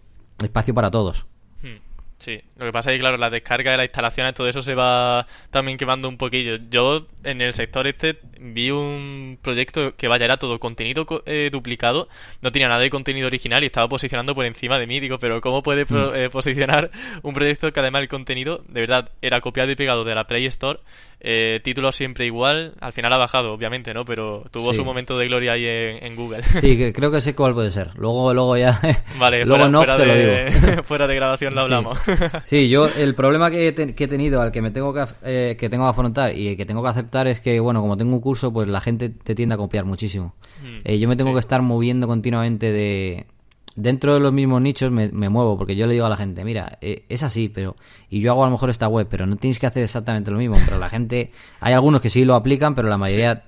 B: espacio para todos.
A: Hmm, sí, Lo que pasa es que, claro, la descarga de las instalaciones, todo eso se va también quemando un poquillo. Yo, en el sector este, vi un proyecto que, vaya, era todo contenido eh, duplicado, no tenía nada de contenido original y estaba posicionando por encima de mí. Digo, pero ¿cómo puede mm. eh, posicionar un proyecto que además el contenido, de verdad, era copiado y pegado de la Play Store? Eh, título siempre igual, al final ha bajado, obviamente, ¿no? Pero tuvo su momento de gloria ahí en, Google.
B: Sí, creo que sé cuál puede ser. Luego, luego ya.
A: Vale, [LAUGHS] luego fuera, te de, lo digo. [LAUGHS] fuera de grabación lo hablamos.
B: Sí, [LAUGHS] yo el problema que he, tenido, al que me tengo que, eh, que tengo que afrontar y que tengo que aceptar es que, bueno, como tengo un curso, pues la gente te tiende a copiar muchísimo. Mm, eh, yo me tengo que estar moviendo continuamente de dentro de los mismos nichos me, muevo, porque yo le digo a la gente, mira, eh, es así, pero y yo hago a lo mejor esta web, pero no tienes que hacer exactamente lo mismo. Pero la gente, hay algunos que sí lo aplican, pero la mayoría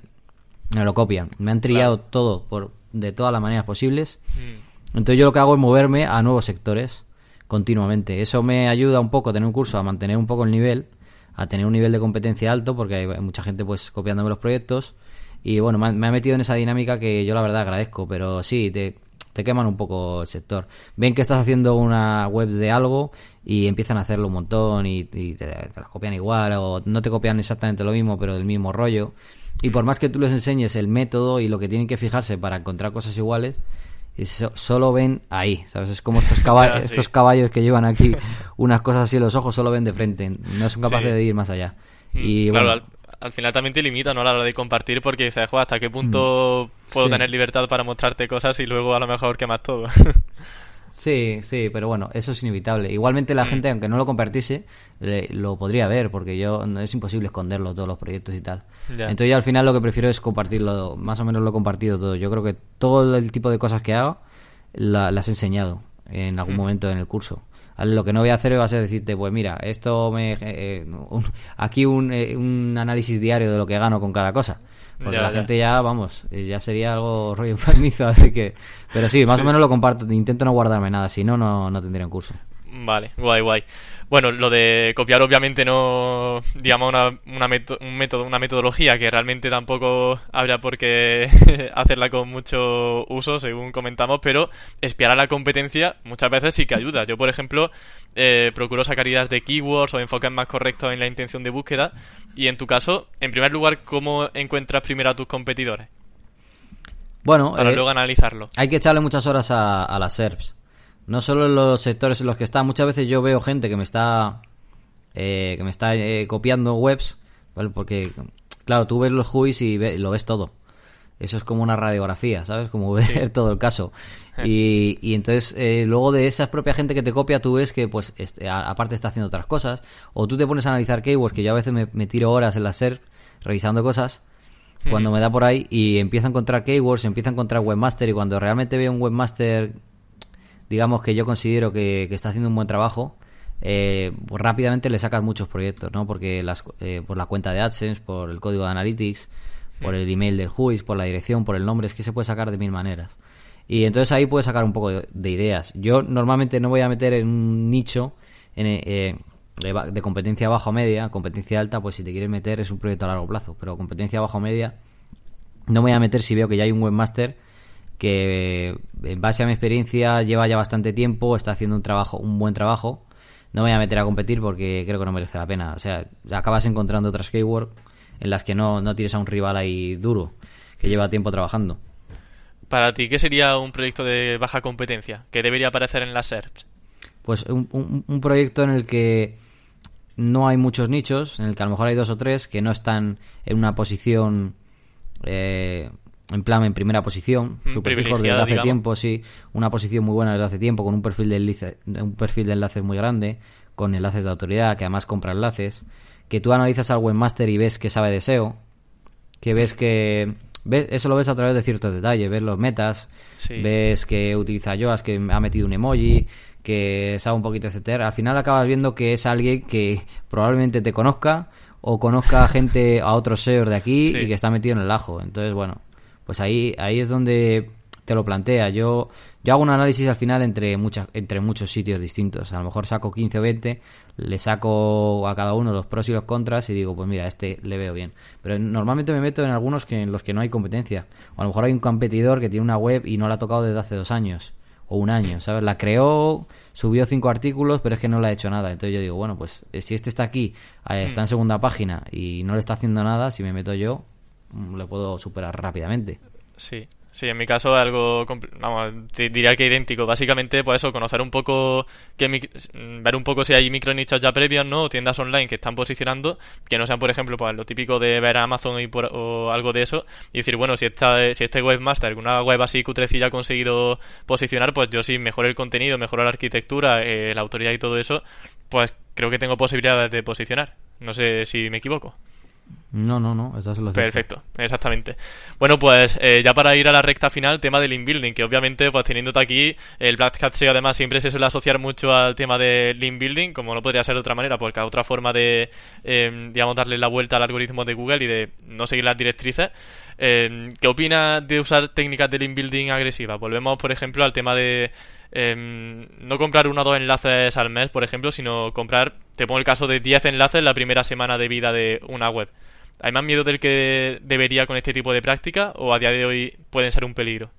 B: no lo copian. Me han trillado todo por de todas las maneras posibles. Mm. Entonces yo lo que hago es moverme a nuevos sectores continuamente. Eso me ayuda un poco a tener un curso, a mantener un poco el nivel, a tener un nivel de competencia alto, porque hay mucha gente pues copiándome los proyectos. Y bueno, me ha metido en esa dinámica que yo la verdad agradezco, pero sí, te, te queman un poco el sector. Ven que estás haciendo una web de algo y empiezan a hacerlo un montón y, te, las copian igual o no te copian exactamente lo mismo pero del mismo rollo. Y por más que tú les enseñes el método y lo que tienen que fijarse para encontrar cosas iguales, solo ven ahí, ¿sabes? Es como estos, caballos, [LAUGHS] estos caballos que llevan aquí unas cosas así en los ojos, solo ven de frente, no son capaces de ir más allá.
A: Mm, y bueno, al final también te limita ¿no? a la hora de compartir porque dices, hasta qué punto mm. puedo tener libertad para mostrarte cosas y luego a lo mejor quemas todo. [LAUGHS]
B: Sí, sí, pero bueno, eso es inevitable. Igualmente la mm. gente, aunque no lo compartiese, lo podría ver, porque yo es imposible esconderlo todos los proyectos y tal. Entonces yo al final lo que prefiero es compartirlo, más o menos lo he compartido todo. Yo creo que todo el tipo de cosas que hago las he enseñado en algún mm. momento en el curso. Lo que no voy a hacer va a ser decirte, pues mira, esto me... Eh, aquí un, eh, un, análisis diario de lo que gano con cada cosa. Porque la gente ya, vamos, eh, ya sería algo rollo [LAUGHS] enfermizo, así que... Pero sí, más o menos lo comparto, intento no guardarme nada, si no, no tendría un curso.
A: Vale, guay, guay. Bueno, lo de copiar obviamente no, digamos, una, una un método, una metodología que realmente tampoco habría por qué [LAUGHS] hacerla con mucho uso, según comentamos, pero espiar a la competencia muchas veces sí que ayuda. Yo, por ejemplo, eh, procuro sacar ideas de keywords o enfoques más correctos en la intención de búsqueda. Y en tu caso, en primer lugar, ¿cómo encuentras primero a tus competidores?
B: Bueno,
A: para eh, luego analizarlo.
B: Hay que echarle muchas horas a, a las SERPs. No solo en los sectores en los que está. Muchas veces yo veo gente que me está eh, que me está eh, copiando webs, porque claro, tú ves los juice y lo ves todo. Eso es como una radiografía, ¿sabes? Como ver [LAUGHS] todo el caso. Y, y entonces, eh, luego de esa propia gente que te copia, tú ves que, pues, este, aparte está haciendo otras cosas. O tú te pones a analizar keywords, que yo a veces me, tiro horas en la SER revisando cosas, cuando me da por ahí, y empiezo a encontrar keywords, empiezo a encontrar webmaster, y cuando realmente veo un webmaster digamos que yo considero que, está haciendo un buen trabajo, eh, pues rápidamente le sacas muchos proyectos, ¿no? Porque las, eh, por la cuenta de AdSense, por el código de Analytics, por el email del juiz, por la dirección, por el nombre, es que se puede sacar de mil maneras. Y entonces ahí puedes sacar un poco de, ideas. Yo normalmente no voy a meter en un nicho en, eh, de, competencia baja o media, competencia alta, pues si te quieres meter es un proyecto a largo plazo, pero competencia baja o media no voy a meter si veo que ya hay un webmaster que en base a mi experiencia lleva ya bastante tiempo, está haciendo un trabajo, un buen trabajo. No me voy a meter a competir porque creo que no merece la pena. O sea, acabas encontrando otras keyword en las que no, no tienes a un rival ahí duro, que lleva tiempo trabajando.
A: Para ti, ¿qué sería un proyecto de baja competencia? ¿Qué debería aparecer en las SERPs?
B: Pues un, un, proyecto en el que no hay muchos nichos, en el que a lo mejor hay dos o tres que no están en una posición eh, en plan en primera posición,
A: mm, super desde
B: hace tiempo, sí, una posición muy buena desde hace tiempo, con un perfil de enlace, un perfil de enlaces muy grande, con enlaces de autoridad, que además compra enlaces, que tú analizas al webmaster y ves que sabe de SEO, que ves que ves, eso lo ves a través de ciertos detalles, ves los metas, ves que utiliza Yoast, que ha metido un emoji, que sabe un poquito etcétera. Al final acabas viendo que es alguien que probablemente te conozca o conozca a gente, a otros SEOs de aquí y que está metido en el ajo. Entonces, bueno, pues ahí, ahí es donde te lo plantea. Yo, yo hago un análisis al final entre, muchas, entre muchos sitios distintos. A lo mejor saco 15 o 20, le saco a cada uno los pros y los contras y digo, pues mira, este le veo bien. Pero normalmente me meto en algunos que, en los que no hay competencia. O a lo mejor hay un competidor que tiene una web y no la ha tocado desde hace dos años. o un año, ¿sabes? La creó, subió cinco artículos, pero es que no le ha hecho nada. Entonces yo digo, bueno, pues eh, si este está aquí, eh, está en segunda página y no le está haciendo nada, si me meto yo, mm, le puedo superar rápidamente.
A: Sí. Sí, en mi caso algo, vamos, diría que idéntico. Básicamente, pues eso, conocer un poco, que mm, ver un poco si hay micro nichos ya previos, ¿no? O tiendas online que están posicionando, que no sean, por ejemplo, pues lo típico de ver Amazon y por, o algo de eso, y decir, bueno, si esta, si este webmaster, una web así cutrecilla ha conseguido posicionar, pues yo sí mejoro el contenido, mejoro la arquitectura, eh, la autoridad y todo eso, pues creo que tengo posibilidades de posicionar. No sé si me equivoco.
B: No, no, no, eso es lo
A: Perfecto, exactamente. Bueno, pues eh, ya para ir a la recta final, tema del inbuilding, que obviamente, pues teniéndote aquí, el Black Hat SEO además siempre se suele asociar mucho al tema del link building, como no podría ser de otra manera, porque otra forma de, em, digamos, darle la vuelta al algoritmo de Google y de no seguir las directrices. Em, ¿Qué opinas de usar técnicas de link building agresivas? Volvemos, por ejemplo, al tema de em, no comprar uno o dos enlaces al mes, por ejemplo, sino comprar, te pongo el caso de 10 enlaces la primera semana de vida de una web. ¿Hay más miedo del que debería con este tipo de práctica o a día de hoy pueden ser un peligro?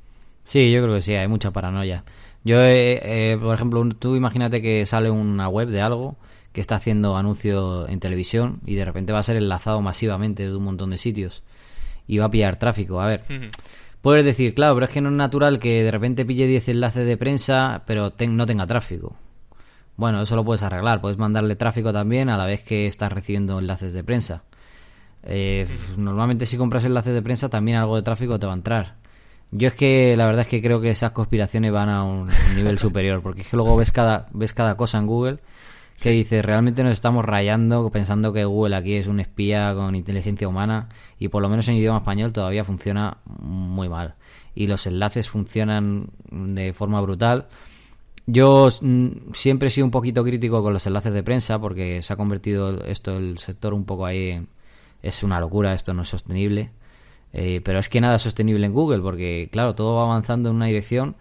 B: Sí, yo creo que sí, hay mucha paranoia. Yo, eh, eh, por ejemplo, tú imagínate que sale una web de algo que está haciendo anuncio en televisión y de repente va a ser enlazado masivamente de un montón de sitios y va a pillar tráfico. A ver, puedes decir, claro, pero es que no es natural que de repente pille 10 enlaces de prensa pero no tenga tráfico. Bueno, eso lo puedes arreglar, puedes mandarle tráfico también a la vez que estás recibiendo enlaces de prensa. Eh, normalmente si compras enlaces de prensa también algo de tráfico te va a entrar. Yo es que la verdad es que creo que esas conspiraciones van a un [LAUGHS] nivel superior, porque es que luego ves cada, ves cada cosa en Google que dice, realmente nos estamos rayando pensando que Google aquí es un espía con inteligencia humana y por lo menos en idioma español todavía funciona muy mal. Y los enlaces funcionan de forma brutal. Yo mm, siempre he sido un poquito crítico con los enlaces de prensa porque se ha convertido esto el sector un poco ahí en es una locura, esto no es sostenible. Eh, pero es que nada es sostenible en Google, porque claro, todo va avanzando en una dirección.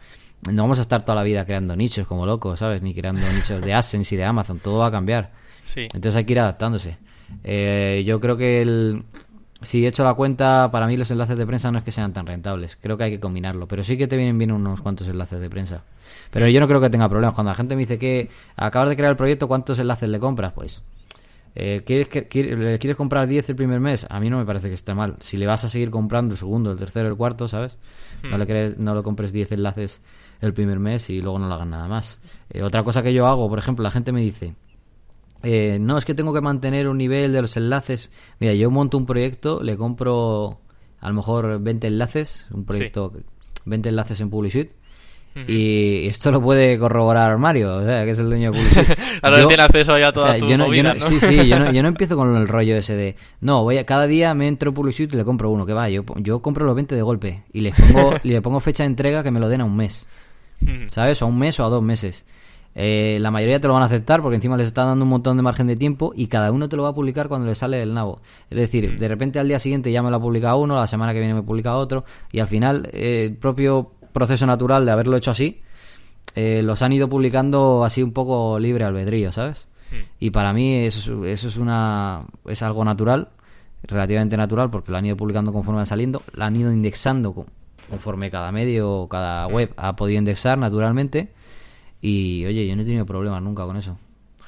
B: No vamos a estar toda la vida creando nichos como locos, ¿sabes? Ni creando [LAUGHS] nichos de AdSense y de Amazon, todo va a cambiar.
A: Sí.
B: Entonces hay que ir adaptándose. Eh, yo creo que el, si he hecho la cuenta, para mí los enlaces de prensa no es que sean tan rentables. Creo que hay que combinarlo. Pero sí que te vienen bien unos cuantos enlaces de prensa. Pero yo no creo que tenga problemas. Cuando la gente me dice que acabas de crear el proyecto, ¿cuántos enlaces le compras? Pues eh, ¿quieres, que, ¿Quieres comprar 10 el primer mes? A mí no me parece que esté mal. Si le vas a seguir comprando el segundo, el tercero, el cuarto, ¿sabes? No, le crees, no le compres 10 enlaces el primer mes y luego no le hagan nada más. Eh, otra cosa que yo hago, por ejemplo, la gente me dice, eh, no, es que tengo que mantener un nivel de los enlaces. Mira, yo monto un proyecto, le compro a lo mejor 20 enlaces, un proyecto, 20 enlaces en Publishit y esto lo puede corroborar Mario, o sea, que es el dueño de Publicis. [LAUGHS]
A: Ahora tiene acceso ya a toda tu
B: yo Sí, sí, [LAUGHS] yo no, empiezo con el rollo ese de... No, voy a, cada día me entro en Publicis y le compro uno, que va, yo, yo compro los 20 de golpe y les pongo, [LAUGHS] le pongo fecha de entrega que me lo den a un mes, ¿sabes? O a un mes o a dos meses. Eh, la mayoría te lo van a aceptar porque encima les está dando un montón de margen de tiempo y cada uno te lo va a publicar cuando le sale el nabo. Es decir, de repente al día siguiente ya me lo ha publicado uno, la semana que viene me publica otro y al final eh, el propio proceso natural de haberlo hecho así, eh, los han ido publicando así un poco libre albedrío, ¿sabes? Hmm. Y para mí eso, eso, es una es algo natural, relativamente natural, porque lo han ido publicando conforme van saliendo, lo han ido indexando conforme cada medio, cada hmm. web ha podido indexar naturalmente. Y oye, yo no he tenido problemas nunca con eso.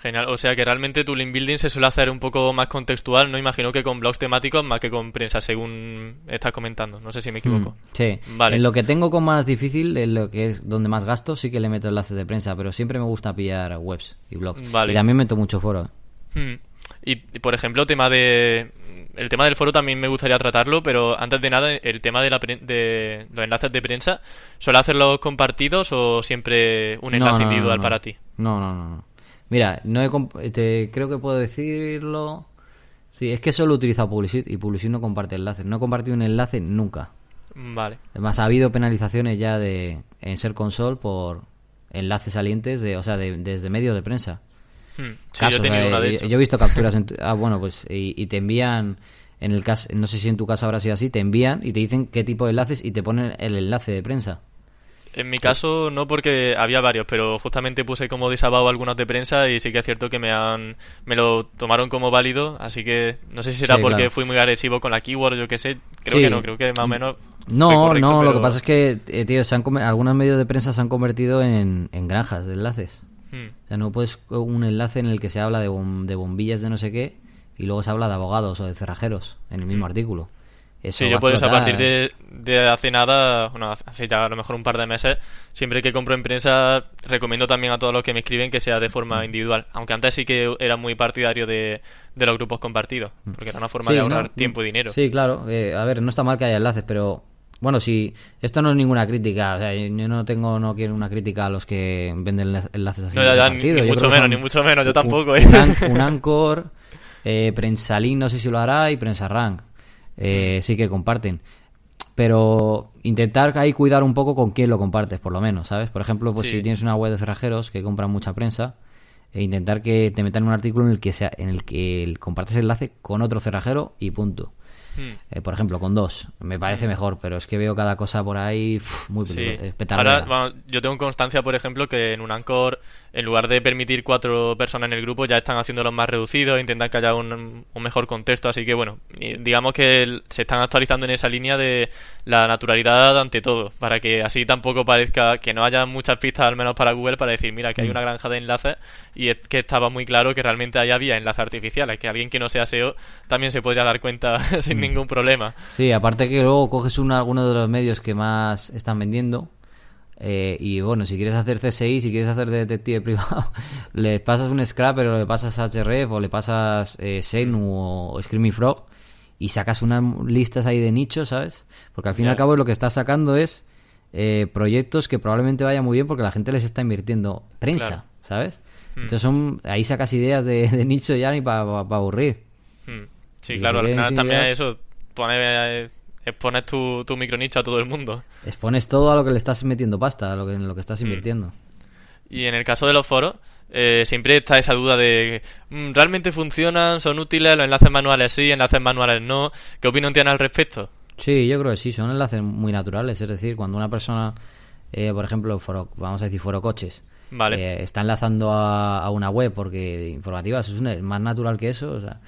A: Genial, o sea que realmente tu link building se suele hacer un poco más contextual, no imagino que con blogs temáticos más que con prensa, según estás comentando, no sé si me equivoco. Mm,
B: sí, vale. En lo que tengo con más difícil, en lo que es donde más gasto, sí que le meto enlaces de prensa, pero siempre me gusta pillar webs y blogs. Vale. Y también meto mucho foro.
A: Hmm. Y por ejemplo, tema de el tema del foro también me gustaría tratarlo, pero antes de nada, el tema de, la de los enlaces de prensa, ¿suele hacerlos compartidos o siempre un enlace individual para ti?
B: No, no, no. Mira, no he te, creo que puedo decirlo. Sí, es que solo he utilizado Publicis y Publicis no comparte enlaces. No he compartido un enlace nunca.
A: Vale.
B: Además, ha habido penalizaciones ya de en Ser Console por enlaces salientes de, o sea, de, desde medios de prensa.
A: Hmm. Sí, yo, he una de
B: yo, he visto capturas. En [LAUGHS] ah, bueno, pues y, te envían. En el caso, no sé si en tu caso habrá sido así, te envían y te dicen qué tipo de enlaces y te ponen el enlace de prensa.
A: En mi caso no porque había varios, pero justamente puse como disabado algunos de prensa y sí que es cierto que me han me lo tomaron como válido, así que no sé si será
B: Sí,
A: porque
B: claro.
A: fui muy agresivo con la keyword, yo qué sé, creo
B: Sí.
A: que no, creo que más o menos
B: No,
A: correcto,
B: no, lo que pasa es que, eh, tío, se han algunos medios de prensa se han convertido en, en granjas de enlaces.
A: Hmm.
B: O sea, no puedes un enlace en el que se habla de, bom- de bombillas de no sé qué y luego se habla de abogados o de cerrajeros en el mismo artículo. Eso
A: Mm. Sí, yo por eso a partir de, de hace nada, bueno, hace ya a lo mejor un par de meses, siempre que compro en prensa recomiendo también a todos los que me escriben que sea de
B: Mm.
A: forma individual, aunque antes sí que era muy partidario de, de los grupos compartidos, porque era una forma
B: Mm. Sí,
A: de ahorrar
B: no,
A: tiempo y dinero.
B: Sí, claro. eh, a ver, no está mal que haya enlaces, pero bueno, si esto no es ninguna crítica, o sea, yo no tengo, no quiero una crítica a los que venden enla- enlaces así.
A: No, ya, ya, ni- ni mucho menos, ni mucho menos, yo
B: un-
A: tampoco, ¿eh?
B: Un, un [LAUGHS] Anchor, eh, Prensalín, no sé si lo hará, y Prensa Rank. Eh, sí que comparten. Pero intentar ahí cuidar un poco con quién lo compartes, por lo menos, ¿sabes? Por ejemplo, pues
A: Sí.
B: si tienes una web de cerrajeros que compran mucha prensa, e intentar que te metan un artículo en el que sea, en el que compartes el enlace con otro cerrajero y punto.
A: Hmm.
B: Eh, por ejemplo, con dos. Me parece mejor, pero es que veo cada cosa por ahí uf, muy
A: Sí.
B: peligrosa,
A: Ahora, vamos, yo tengo constancia, por ejemplo, que en un Anchor, en lugar de permitir cuatro personas en el grupo, ya están haciéndolo más reducido, intentan que haya un, un mejor contexto. Así que, bueno, digamos que se están actualizando en esa línea de la naturalidad ante todo, para que así tampoco parezca que no haya muchas pistas, al menos para Google, para decir, mira, que hay
B: Mm.
A: una granja de enlaces y es que estaba muy claro que realmente ahí había enlaces artificiales, que alguien que no sea SEO también se podría dar cuenta [LAUGHS] sin
B: Mm.
A: ningún problema.
B: Sí, aparte que luego coges una, alguno de los medios que más están vendiendo eh, y bueno, si quieres hacer CSI, si quieres hacer de detective [LAUGHS] privado, le pasas un scrapper o le pasas HRF o le pasas eh, Senu o Screaming Frog y sacas unas listas ahí de nichos, ¿sabes? Porque al fin y al cabo lo que estás sacando es eh, proyectos que probablemente vayan muy bien porque la gente les está invirtiendo prensa,
A: Claro.
B: ¿sabes?
A: Hmm.
B: Entonces son, ahí sacas ideas de, de nicho ya ni para aburrir.
A: Hmm. Sí,
B: Y
A: claro, al final también
B: idea-
A: eso, pones, eh, expones tu, tu micronicho a todo el mundo.
B: Expones todo a lo que le estás metiendo pasta, a lo que, en lo que
A: Mm.
B: estás invirtiendo.
A: Y en el caso de los foros, eh, siempre está esa duda de mm, ¿realmente funcionan? ¿Son útiles? ¿Los enlaces manuales sí? ¿Enlaces manuales no? ¿Qué opinión tienes al respecto?
B: Sí, yo creo que sí, son enlaces muy naturales. Es decir, cuando una persona, eh, por ejemplo, foro, vamos a decir foro coches,
A: Vale.
B: eh, está enlazando a, a una web porque informativa, eso es más natural que eso. O sea,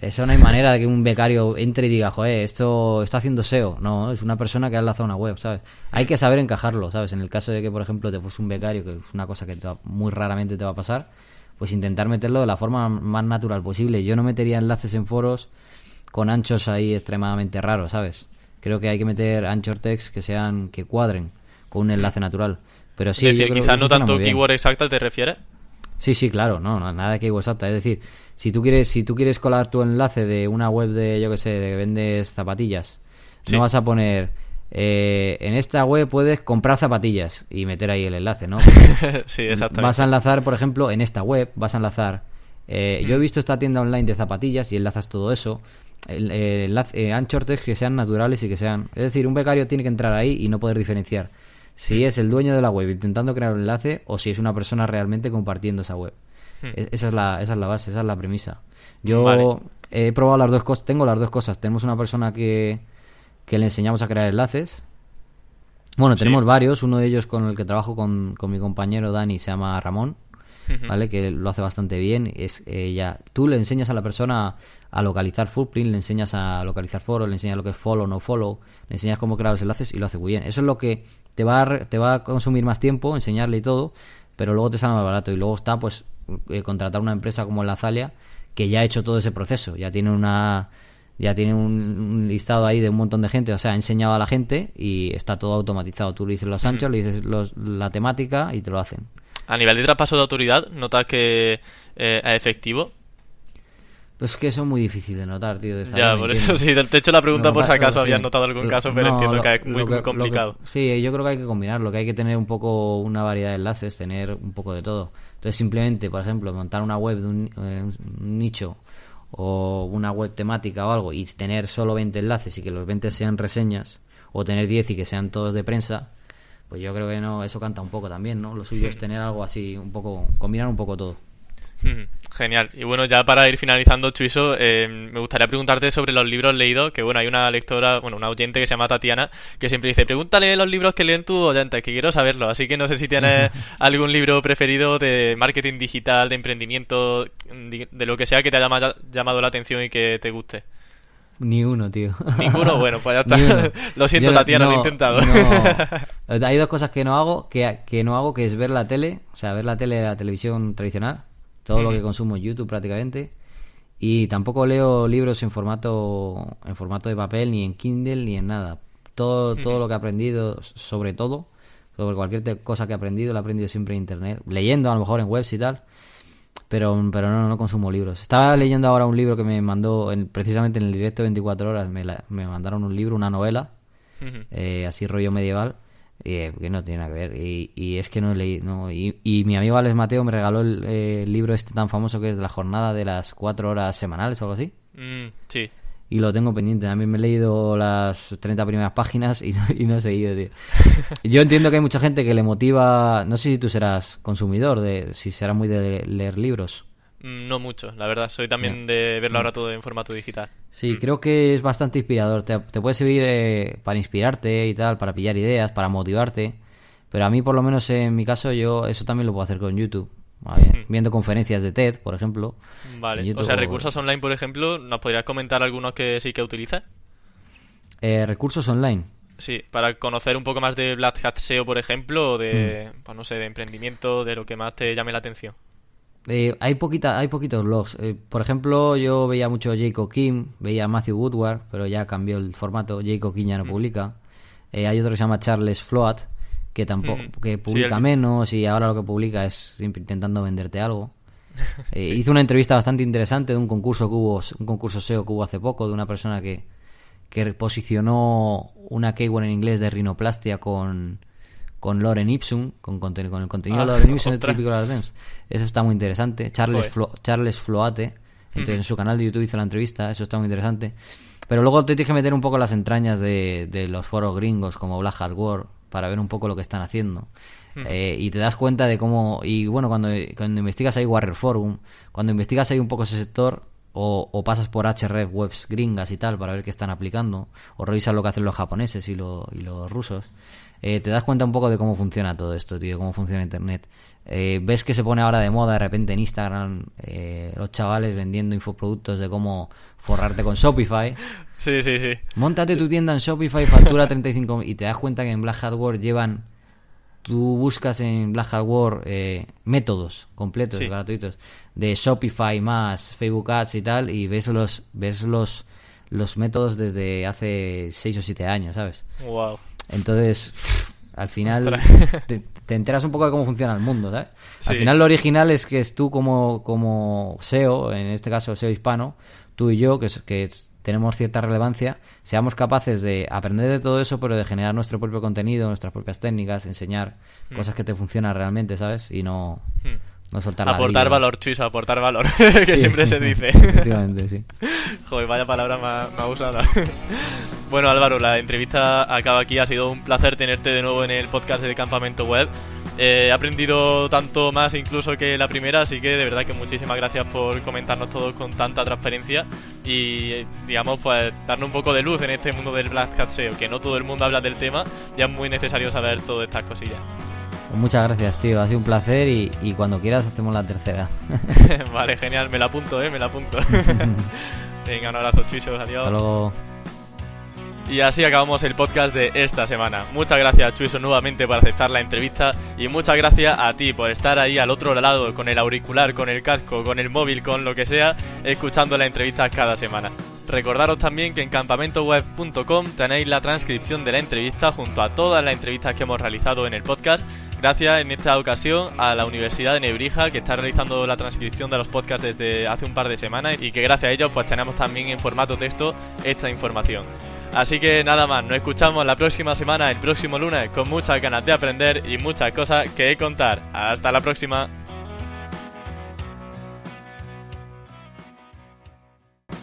B: eso no hay manera de que un becario entre y diga, joder, esto está haciendo SEO. No, es una persona que ha enlazado una web, ¿sabes? Hay que saber encajarlo, ¿sabes? En el caso de que, por ejemplo, te fuese un becario, que es una cosa que te va- muy raramente te va a pasar, pues intentar meterlo de la forma más natural posible. Yo no metería enlaces en foros con anchos ahí extremadamente raros, ¿sabes? Creo que hay que meter anchor text que sean que cuadren con un enlace natural. Pero sí,
A: es decir, quizás no tanto keyword exacta, ¿te refieres?
B: Sí, sí, claro, no, nada de keyword exacta. Es decir, si tú quieres, si tú quieres colar tu enlace de una web de, yo que sé, de que vendes zapatillas,
A: Sí.
B: no vas a poner eh, en esta web puedes comprar zapatillas y meter ahí el enlace, ¿no? [LAUGHS]
A: sí, exactamente.
B: Vas a enlazar, por ejemplo, en esta web, vas a enlazar. eh, Yo he visto esta tienda online de zapatillas y enlazas todo eso. El, eh, enlace- eh, anchor text que sean naturales y que sean. Es decir, un becario tiene que entrar ahí y no poder diferenciar si es el dueño de la web intentando crear un enlace o si es una persona realmente compartiendo esa web.
A: Hmm.
B: Es- esa, es la, esa es la base, esa es la premisa. Yo
A: Vale.
B: he probado las dos cosas, tengo las dos cosas. Tenemos una persona que, que le enseñamos a crear enlaces. Bueno,
A: Sí.
B: tenemos varios. Uno de ellos con el que trabajo con, con mi compañero Dani se llama Ramón. ¿vale? Que lo hace bastante bien. Es eh, ya, tú le enseñas a la persona a localizar footprint, le enseñas a localizar foros, le enseñas lo que es follow, no follow, le enseñas cómo crear los enlaces y lo hace muy bien. Eso es lo que te va a, te va a consumir más tiempo, enseñarle y todo, pero luego te sale más barato. Y luego está, pues, eh, contratar una empresa como la Zalia que ya ha hecho todo ese proceso, ya tiene una ya tiene un, listado ahí de un montón de gente, o sea, ha enseñado a la gente y está todo automatizado. Tú le dices los anchos, le dices los- la temática y te lo hacen.
A: A nivel de traspaso de autoridad, ¿notas que eh, es efectivo?
B: Pues es que eso es muy difícil de notar, tío. de
A: Ya, por eso sí, te he hecho la pregunta por
B: que
A: si acaso habías
B: sí.
A: notado algún
B: Lo-
A: caso, pero
B: no,
A: entiendo
B: lo-
A: que es muy, complicado.
B: sí, yo creo que hay que combinarlo, que hay que tener un poco una variedad de enlaces, tener un poco de todo. Entonces, simplemente, por ejemplo, montar una web de un, eh, un nicho o una web temática o algo y tener solo 20 enlaces y que los 20 sean reseñas o tener 10 y que sean todos de prensa, pues yo creo que no eso canta un poco también, ¿no? Lo suyo es tener algo así, un poco, combinar un poco todo. [LAUGHS]
A: Genial. Y bueno, ya para ir finalizando, Chuiso, eh, me gustaría preguntarte sobre los libros leídos, que bueno, hay una lectora, bueno, una oyente que se llama Tatiana, que siempre dice, pregúntale los libros que leen tus oyentes, que quiero saberlo. Así que no sé si tienes [LAUGHS] algún libro preferido de marketing digital, de emprendimiento, de lo que sea que te haya llamado la atención y que te guste.
B: Ni uno, tío.
A: Ninguno, bueno, pues ya [LAUGHS] está. lo siento, Tatiana, lo he intentado.
B: Hay dos cosas que no hago, que, que no hago, que es ver la tele, o sea, ver la tele, la televisión tradicional todo lo que consumo es YouTube prácticamente. Y tampoco leo libros en formato, en formato de papel, ni en Kindle, ni en nada. Todo, todo lo que he aprendido, sobre todo, sobre cualquier cosa que he aprendido, lo he aprendido siempre en Internet. Leyendo, a lo mejor en webs y tal. Pero, pero no, no consumo libros. Estaba leyendo ahora un libro que me mandó, en, precisamente en el directo de 24 horas, me, me mandaron un libro, una novela, eh, así rollo medieval eh, que no tiene nada que ver. Y, es que no leí. No, y, mi amigo Alex Mateo me regaló el, libro este tan famoso que es de la jornada de las cuatro horas semanales o algo así.
A: Mm, sí.
B: Y lo tengo pendiente. También me he leído las 30 primeras páginas y, no he seguido, tío. [LAUGHS] Yo entiendo que hay mucha gente que le motiva. No sé si tú serás consumidor, de si serás muy de leer libros.
A: No mucho, la verdad. Soy también de verlo ahora todo en formato digital.
B: Sí, mm. creo que es bastante inspirador. Te, puede servir eh, para inspirarte y tal, para pillar ideas, para motivarte. Pero a mí, por lo menos en mi caso, yo eso también lo puedo hacer con YouTube. Viendo conferencias de TED, por ejemplo.
A: Vale. o sea, recursos online, por ejemplo, ¿nos podrías comentar algunos que sí que utilizas?
B: Eh, recursos online.
A: Sí, para conocer un poco más de Black Hat SEO, por ejemplo, o de, mm. pues no sé, de emprendimiento, de lo que más te llame la atención.
B: Eh, hay, poquita, hay poquitos blogs. Eh, por ejemplo, yo veía mucho Jacob Kim, veía Matthew Woodward, pero ya cambió el formato. Jacob Kim ya no mm. publica. Eh, hay otro que se llama Charles Float, que tampoco mm. que publica menos y ahora lo que publica es intentando venderte algo. [LAUGHS] Hizo una entrevista bastante interesante de un concurso que hubo, un concurso SEO que hubo hace poco, de una persona que, que posicionó una keyword en inglés de rinoplastia con con Loren Ipsum, con, con el contenido de ah, Loren Ipsum, típico de las Eso está muy interesante. Charles, Charles Floate, entonces, en su canal de YouTube hizo la entrevista, eso está muy interesante. Pero luego te tienes que meter un poco las entrañas de, de los foros gringos como Black Hat War para ver un poco lo que están haciendo. Eh, y te das cuenta de cómo. Y bueno, cuando, cuando investigas ahí Warrior Forum, cuando investigas ahí un poco ese sector, o, o, pasas por href webs gringas y tal para ver qué están aplicando, o revisas lo que hacen los japoneses y, lo, y los rusos, eh, te das cuenta un poco de cómo funciona todo esto, tío, cómo funciona Internet. Eh, ves que se pone ahora de moda de repente en Instagram eh, los chavales vendiendo infoproductos de cómo forrarte con Shopify. [LAUGHS]
A: Sí, sí, sí.
B: Móntate tu tienda en Shopify, [LAUGHS] factura 35 y te das cuenta que en Black Hat llevan tú buscas en Black Hat métodos completos gratuitos de Shopify más Facebook Ads y tal y ves los ves los los métodos desde hace 6 o 7 años, ¿sabes?
A: Wow.
B: Entonces, al final [LAUGHS] te, enteras un poco de cómo funciona el mundo, ¿sabes? Al final lo original es que es tú como, como SEO, en este caso SEO hispano, tú y yo, que, que tenemos cierta relevancia, seamos capaces de aprender de todo eso, pero de generar nuestro propio contenido, nuestras propias técnicas, enseñar hmm. cosas que te funcionan realmente, ¿sabes? Y no... Hmm. No soltar
A: aportar valor, Chuiso, aportar valor, que siempre se [LAUGHS] dice.
B: Efectivamente, sí. [LAUGHS]
A: Joder, vaya palabra más, usada. [LAUGHS] bueno, Álvaro, la entrevista acaba aquí. Ha sido un placer tenerte de nuevo en el podcast de Campamento Web. Eh, he aprendido tanto más incluso que la primera, así que de verdad que muchísimas gracias por comentarnos todo con tanta transparencia y, digamos, pues darnos un poco de luz en este mundo del Black Hat SEO, que no todo el mundo habla del tema, ya es muy necesario saber todas estas cosillas.
B: Muchas gracias, tío. Ha sido un placer y, cuando quieras hacemos la tercera. [LAUGHS]
A: vale, genial. Me la apunto, ¿eh? Me la apunto. [LAUGHS] Venga, un abrazo, chichos. Adiós.
B: Hasta luego.
A: Y así acabamos el podcast de esta semana. Muchas gracias Chuiso nuevamente por aceptar la entrevista y muchas gracias a ti por estar ahí al otro lado con el auricular, con el casco, con el móvil, con lo que sea, escuchando la entrevista cada semana. Recordaros también que en campamentoweb.com tenéis la transcripción de la entrevista junto a todas las entrevistas que hemos realizado en el podcast Gracias en esta ocasión a la Universidad de Nebrija que está realizando la transcripción de los podcasts desde hace un par de semanas y que gracias a ellos pues tenemos también en formato texto esta información. Así que nada más, nos escuchamos la próxima semana, el próximo lunes, con muchas ganas de aprender y muchas cosas que contar. Hasta la próxima.